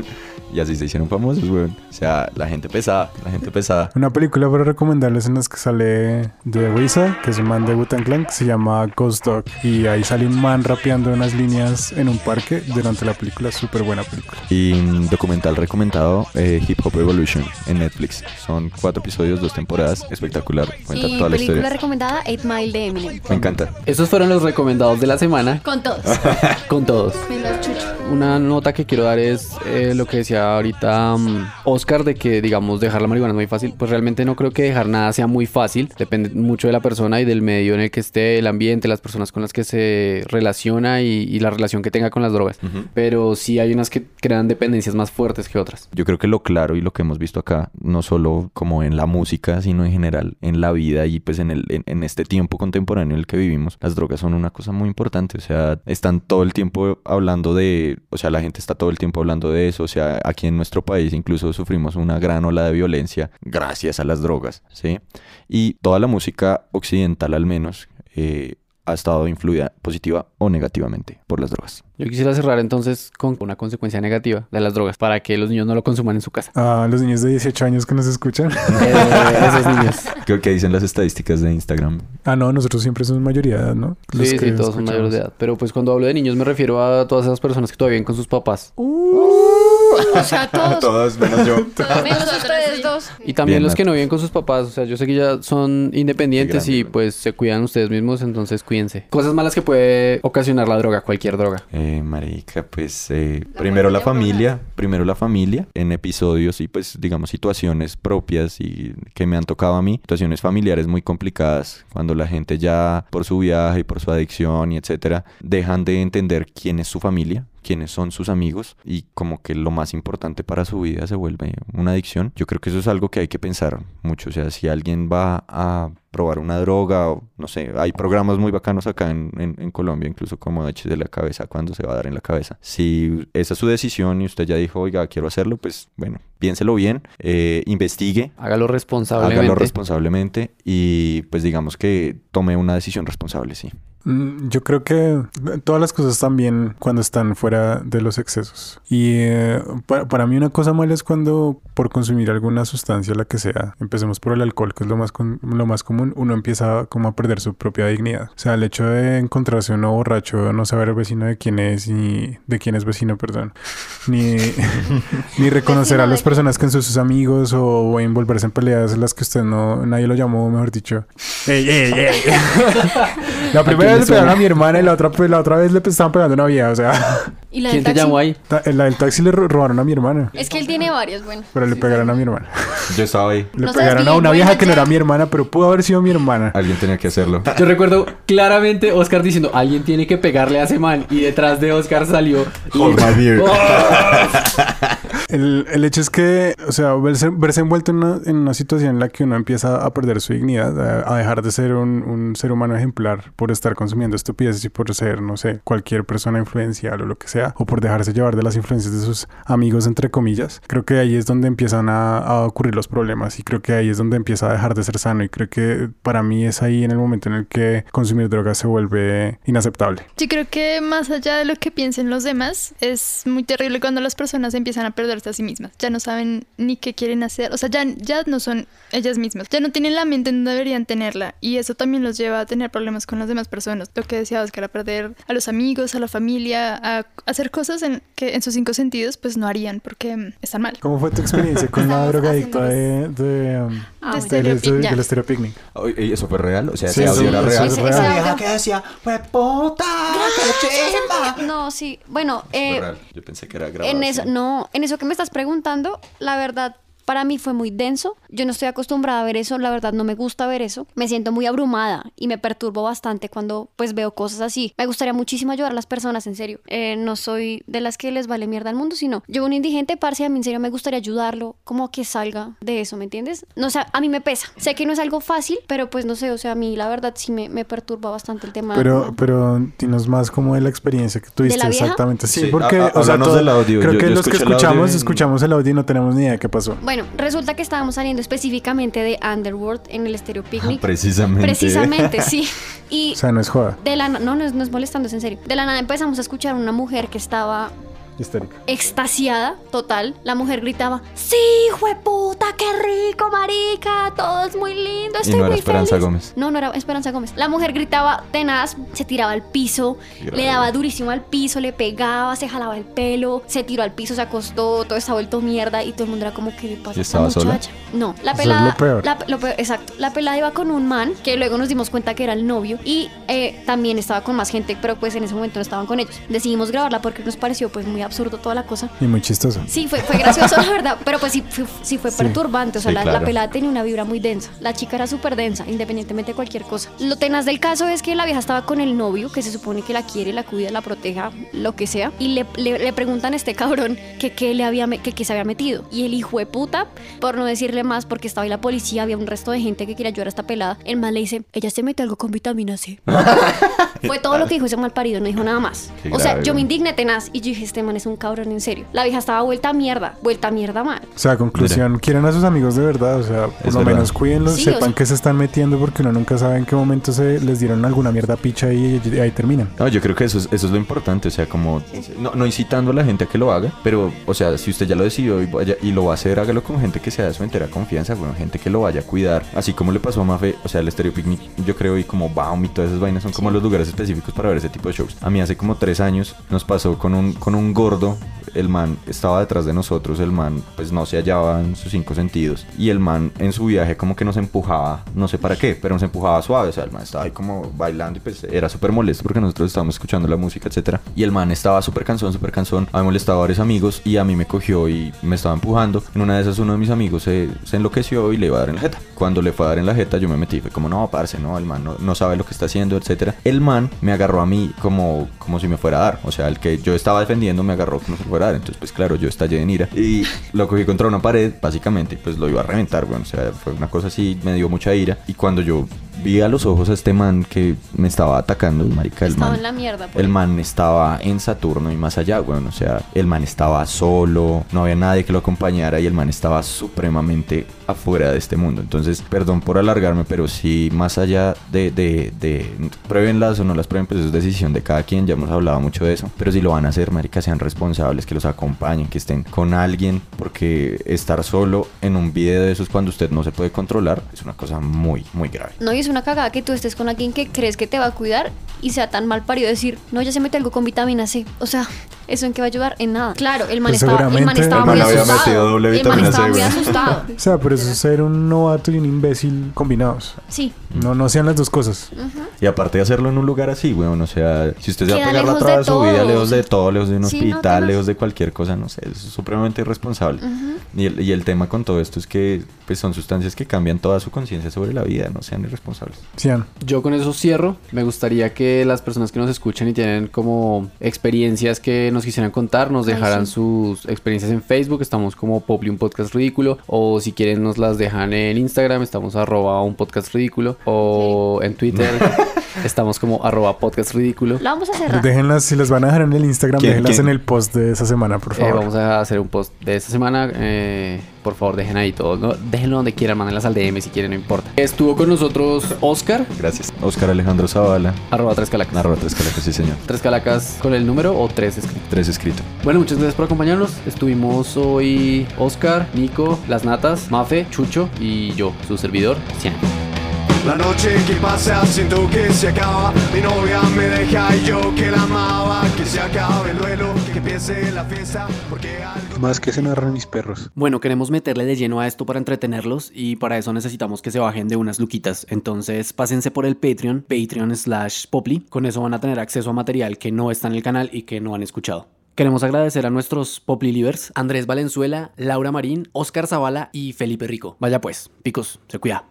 Y así se hicieron famosos, weón. O sea, la gente pesada, la gente pesada. Una película para recomendarles en las que sale de Risa, que es un man de Wu-Tang Clan, que se llama Ghost Dog. Y ahí sale un man rapeando unas líneas en un parque durante la película. Súper buena película. Y un documental recomendado, eh, Hip Hop Evolution, en Netflix. Son cuatro episodios, dos temporadas, espectacular. Cuenta toda la historia película recomendada, Eight Mile de Eminem. Me encanta. Esos fueron los recomendados de la semana Con todos. con todos. Menos chucho. Una nota que quiero dar es eh, lo que decía ahorita mm, Oscar de que, digamos, dejar la marihuana es muy fácil. Pues realmente no creo que dejar nada sea muy fácil. Depende mucho de la persona y del medio en el que esté, el ambiente, las personas con las que se relaciona y, y la relación que tenga con las drogas. Pero sí hay unas que crean dependencias más fuertes que otras. Yo creo que lo claro y lo que hemos visto acá, no solo como en la música, sino en general en la vida y pues en, este tiempo contemporáneo en el que vivimos, las drogas son una cosa muy importante. O sea, están todo el tiempo hablando de, o sea, la gente está todo el tiempo hablando de eso. O sea, aquí en nuestro país incluso sufrimos una gran ola de violencia gracias a las drogas, ¿sí? Y toda la música occidental al menos eh, ha estado influida positiva o negativamente por las drogas. Yo quisiera cerrar entonces con una consecuencia negativa de las drogas para que los niños no lo consuman en su casa. A los niños de 18 años que nos escuchan. Eh, esos niños. Creo que dicen las estadísticas de Instagram. Ah, no, nosotros siempre somos mayoría de edad, ¿no? Los Sí, sí, todos son mayores de edad. Pero pues cuando hablo de niños me refiero a todas esas personas que todavía viven con sus papás. O sea, todos. Todos menos yo. Menos ustedes dos. Y también Bien, los que no viven con sus papás. O sea, yo sé que ya son independientes y pues se cuidan ustedes mismos, entonces cuídense. Cosas malas que puede ocasionar la droga, cualquier droga. Eh, marica, pues eh, primero la familia, primero la familia, en episodios y pues digamos situaciones propias y que me han tocado a mí, situaciones familiares muy complicadas, cuando la gente ya por su viaje y por su adicción y etcétera, dejan de entender quién es su familia, quiénes son sus amigos y como que lo más importante para su vida se vuelve una adicción. Yo creo que eso es algo que hay que pensar mucho, o sea, si alguien va a probar una droga o no sé, hay programas muy bacanos acá en, en- en Colombia, incluso como Eches de la cabeza, cuando se va a dar en la cabeza. Si esa es su decisión y usted ya dijo, oiga, quiero hacerlo, pues bueno, piénselo bien, eh, investigue, Hágalo responsablemente. hágalo responsablemente y pues digamos que tome una decisión responsable, sí. Mm, Yo creo que todas las cosas están bien cuando están fuera de los excesos. Y eh, pa- para, mí una cosa mala es cuando por consumir alguna sustancia, la que sea, empecemos por el alcohol, que es lo más, con- lo más común, uno empieza como a perder su propia dignidad. O sea, el hecho de encontrarse uno borracho, no saber vecino de quién es y de quién es vecino, perdón, ni, ni reconocer a las personas que son sus amigos o envolverse en peleas en las que usted no, nadie lo llamó, mejor dicho. ¡Ey, ey, ey! La primera vez le pegaron a mi hermana y la otra, pues, la otra vez le estaban pegando a una vieja, o sea, ¿Y la ¿Quién del te taxi? llamó ahí? en la del taxi le ro- robaron a mi hermana, Es que él tiene varios, bueno. pero le pegaron a mi hermana. Yo estaba ahí. Le No pegaron a una vieja que no era mi hermana, pero pudo haber sido mi hermana. Alguien tenía que hacerlo. Yo recuerdo claramente Oscar diciendo, alguien tiene que pegarle a ese man. Y detrás de Oscar salió... Hold my beer. El, el hecho es que, o sea, verse, verse envuelto en una, en una situación en la que uno empieza a perder su dignidad, a, a dejar de ser un, un ser humano ejemplar por estar consumiendo estupideces y por ser, no sé, cualquier persona influencial o lo que sea, o por dejarse llevar de las influencias de sus amigos, entre comillas, creo que ahí es donde empiezan a, a ocurrir los problemas y creo que ahí es donde empieza a dejar de ser sano y creo que para mí es ahí en el momento en el que consumir drogas se vuelve inaceptable. Yo creo que más allá de lo que piensen los demás, es muy terrible cuando las personas empiezan a perderse a sí mismas. Ya no saben ni qué quieren hacer. O sea, ya, ya no son ellas mismas. Ya no tienen la mente en donde deberían tenerla. Y eso también los lleva a tener problemas con las demás personas. Lo que decía Oscar, a perder a los amigos, a la familia, a hacer cosas en, que en sus cinco sentidos pues no harían porque están mal. ¿Cómo fue tu experiencia con la drogadicta de, de, um, Ah, De Picnic, Picnic? Oye, ¿Eso fue real? O sea, Sí, ese audio sí, era real. es Ese- real. La audio- que decía, pues puta, qué chimba. No, sí. Bueno, eh, real. Yo pensé que era grabado. en eso, no, en eso que me estás preguntando, la verdad, para mí fue muy denso. Yo no estoy acostumbrada a ver eso, la verdad no me gusta ver eso. Me siento muy abrumada y me perturbo bastante cuando pues veo cosas así. Me gustaría muchísimo ayudar a las personas, en serio. Eh, no soy de las que les vale mierda al mundo, sino yo un indigente, parce, a mí en serio me gustaría ayudarlo, como que salga de eso, ¿me entiendes? No sé, a mí me pesa. Sé que no es algo fácil, pero pues no sé, o sea, a mí la verdad sí me, me perturba bastante el tema. Pero, pero dinos más como de la experiencia que tuviste ¿De la exactamente. Sí, Sí, porque, a- a- o sea, todo- del audio. creo Yo- que yo los que escuché el escuchamos, en- escuchamos el audio y no tenemos ni idea de qué pasó. Bueno, resulta que estábamos saliendo específicamente de Underworld en el Stereo Picnic. Ah, Precisamente. Precisamente, sí. Y O sea, no es joda. de la no, no es, no es molestando, es en serio. De la nada empezamos a escuchar a una mujer que estaba Histérica. extasiada, total. La mujer gritaba, sí, puta, qué rico, marica, todo es muy lindo, Y estoy era muy Esperanza feliz". Gómez. No, no era Esperanza Gómez. La mujer gritaba tenaz, se tiraba al piso, le daba durísimo al piso, le pegaba, se jalaba el pelo, se tiró al piso, se acostó, todo estaba vuelto mierda y todo el mundo era como, ¿qué le pasa ¿Y a esta estaba sola? muchacha? No, la Eso es pelada. lo peor. la- lo peor, exacto. La pelada iba con un man que luego nos dimos cuenta que era el novio y eh, también estaba con más gente, pero pues en ese momento no estaban con ellos. Decidimos grabarla porque nos pareció pues muy absurdo toda la cosa. Y muy chistoso. Sí, fue, fue gracioso, la verdad, pero pues sí, fue, sí fue Sí. perturbante. O sea, Sí, la, claro. la pelada tenía una vibra muy densa. La chica era súper densa, independientemente de cualquier cosa. Lo tenaz del caso es que la vieja estaba con el novio, que se supone que la quiere, la cuida, la proteja, lo que sea. Y le, le- le preguntan a este cabrón que qué le había, que, qué se había metido. Y el hijo de puta, por no decirle más, porque estaba ahí la policía, había un resto de gente que quería ayudar a esta pelada. El mal le dice, ella se mete algo con vitamina C. Fue todo lo que dijo ese mal parido, no dijo nada más. Qué o sea, grave, yo me indigné tenaz y yo dije, este man es un cabrón en serio. La vieja estaba vuelta a mierda, vuelta a mierda mal. O sea, conclusión, quieren a sus amigos de verdad, o sea, por Es lo verdad. menos cuídenlos, Sí, o sepan sea- que se están metiendo porque uno nunca sabe en qué momento se les dieron alguna mierda picha y, y ahí terminan. No, yo creo que eso es, eso es lo importante, o sea, como no, no incitando a la gente a que lo haga, pero, o sea, si usted ya lo decidió y, vaya- y lo va a hacer, hágalo con gente que sea de su entera confianza, bueno, gente que lo vaya a cuidar, así como le pasó a Mafe, o sea, el Stereo Picnic, yo creo, y como Baum y todas esas vainas son como los lugares específicos para ver ese tipo de shows. A mí hace como tres años nos pasó con un, con un gordo, el man estaba detrás de nosotros, el man pues no se hallaba en sus cinco sentidos, y el man en su viaje como que nos empujaba, no sé para qué, pero nos empujaba suave, o sea, el man estaba ahí como bailando y pues era súper molesto porque nosotros estábamos escuchando la música, etcétera, y el man estaba súper cansón, súper cansón, había molestado a varios amigos y a mí me cogió y me estaba empujando, en una de esas uno de mis amigos se, se enloqueció y le iba a dar en la jeta, cuando le fue a dar en la jeta yo me metí, fue como no, parce, no, el man no, no sabe lo que está haciendo, etcétera, el man me agarró a mí como, como si me fuera a dar, o sea, el que yo estaba defendiendo me agarró como si me fuera entonces pues claro, yo estallé en ira y lo cogí contra una pared, básicamente, pues lo iba a reventar, bueno, o sea, fue una cosa así, me dio mucha ira y cuando yo vi a los ojos a este man que me estaba atacando, marica, el Estaba man en la mierda. pues. el man estaba en Saturno y más allá, weón. O sea, el man estaba solo, no había nadie que lo acompañara y el man estaba supremamente afuera de este mundo. Entonces, perdón por alargarme, pero sí, más allá de, de, de pruébenlas o no las prueben, pues es decisión de cada quien. Ya hemos hablado mucho de eso. Pero si lo van a hacer, marica, sean responsables, que los acompañen, que estén con alguien, porque estar solo en un video de esos cuando usted no se puede controlar es una cosa muy, muy grave. No, y una cagada que tú estés con alguien que crees que te va a cuidar y sea tan mal parido decir, no, ya se mete algo con vitamina C. O sea, ¿eso en qué va a ayudar? En nada. Claro, el man Pues estaba, el man estaba El muy man había asustado. metido doble el man vitamina estaba C, muy asustado. O sea, por eso es ser un novato y un imbécil combinados. Sí. No, no sean las dos cosas. Y aparte de hacerlo en un lugar así, weón, o sea, si usted se va a pegar la traba de su vida, lejos de todo, lejos de un Sí, no, hospital, tenaz. lejos de cualquier cosa, no sé, es supremamente irresponsable. y, el, y el tema con todo esto es que pues son sustancias que cambian toda su conciencia sobre la vida, no sean irresponsables. Sean. Yo con eso cierro. Me gustaría que las personas que nos escuchan y tienen como experiencias que nos quisieran contar, nos Ay, sí. sus experiencias en Facebook. Estamos como Popli un podcast ridículo. O si quieren nos las dejan en Instagram. Estamos arroba un podcast ridículo. O en Twitter. estamos como arroba podcast ridículo. La vamos a cerrar. Déjenlas, si las van a dejar en el Instagram, ¿Quién- déjenlas quién? en el post de esa semana, por Eh, favor. vamos a hacer un post de esta semana. eh, por favor, dejen ahí todo. ¿no? Déjenlo donde quieran, mándenlas al DM si quieren, no importa. Estuvo con nosotros Oscar, Gracias. Oscar Alejandro Zavala, arroba tres calacas. arroba tres calacas, sí señor. Tres calacas con el número o tres escritos. Tres escrito. Bueno, muchas gracias por acompañarnos. Estuvimos hoy Oscar, Nico, Las Natas, Mafe, Chucho y yo, su servidor, Cian. La noche que pasa siento que se acaba Mi novia me deja y yo que la amaba Que se acabe el duelo, que empiece la fiesta Porque algo... Más que se narran mis perros. Bueno, queremos meterle de lleno a esto para entretenerlos y para eso necesitamos que se bajen de unas luquitas. Entonces, pásense por el Patreon, Patreon slash Poply. Con eso van a tener acceso a material que no está en el canal y que no han escuchado. Queremos agradecer a nuestros Poply Livers, Andrés Valenzuela, Laura Marín, Oscar Zavala y Felipe Rico. Vaya pues, picos, se cuida.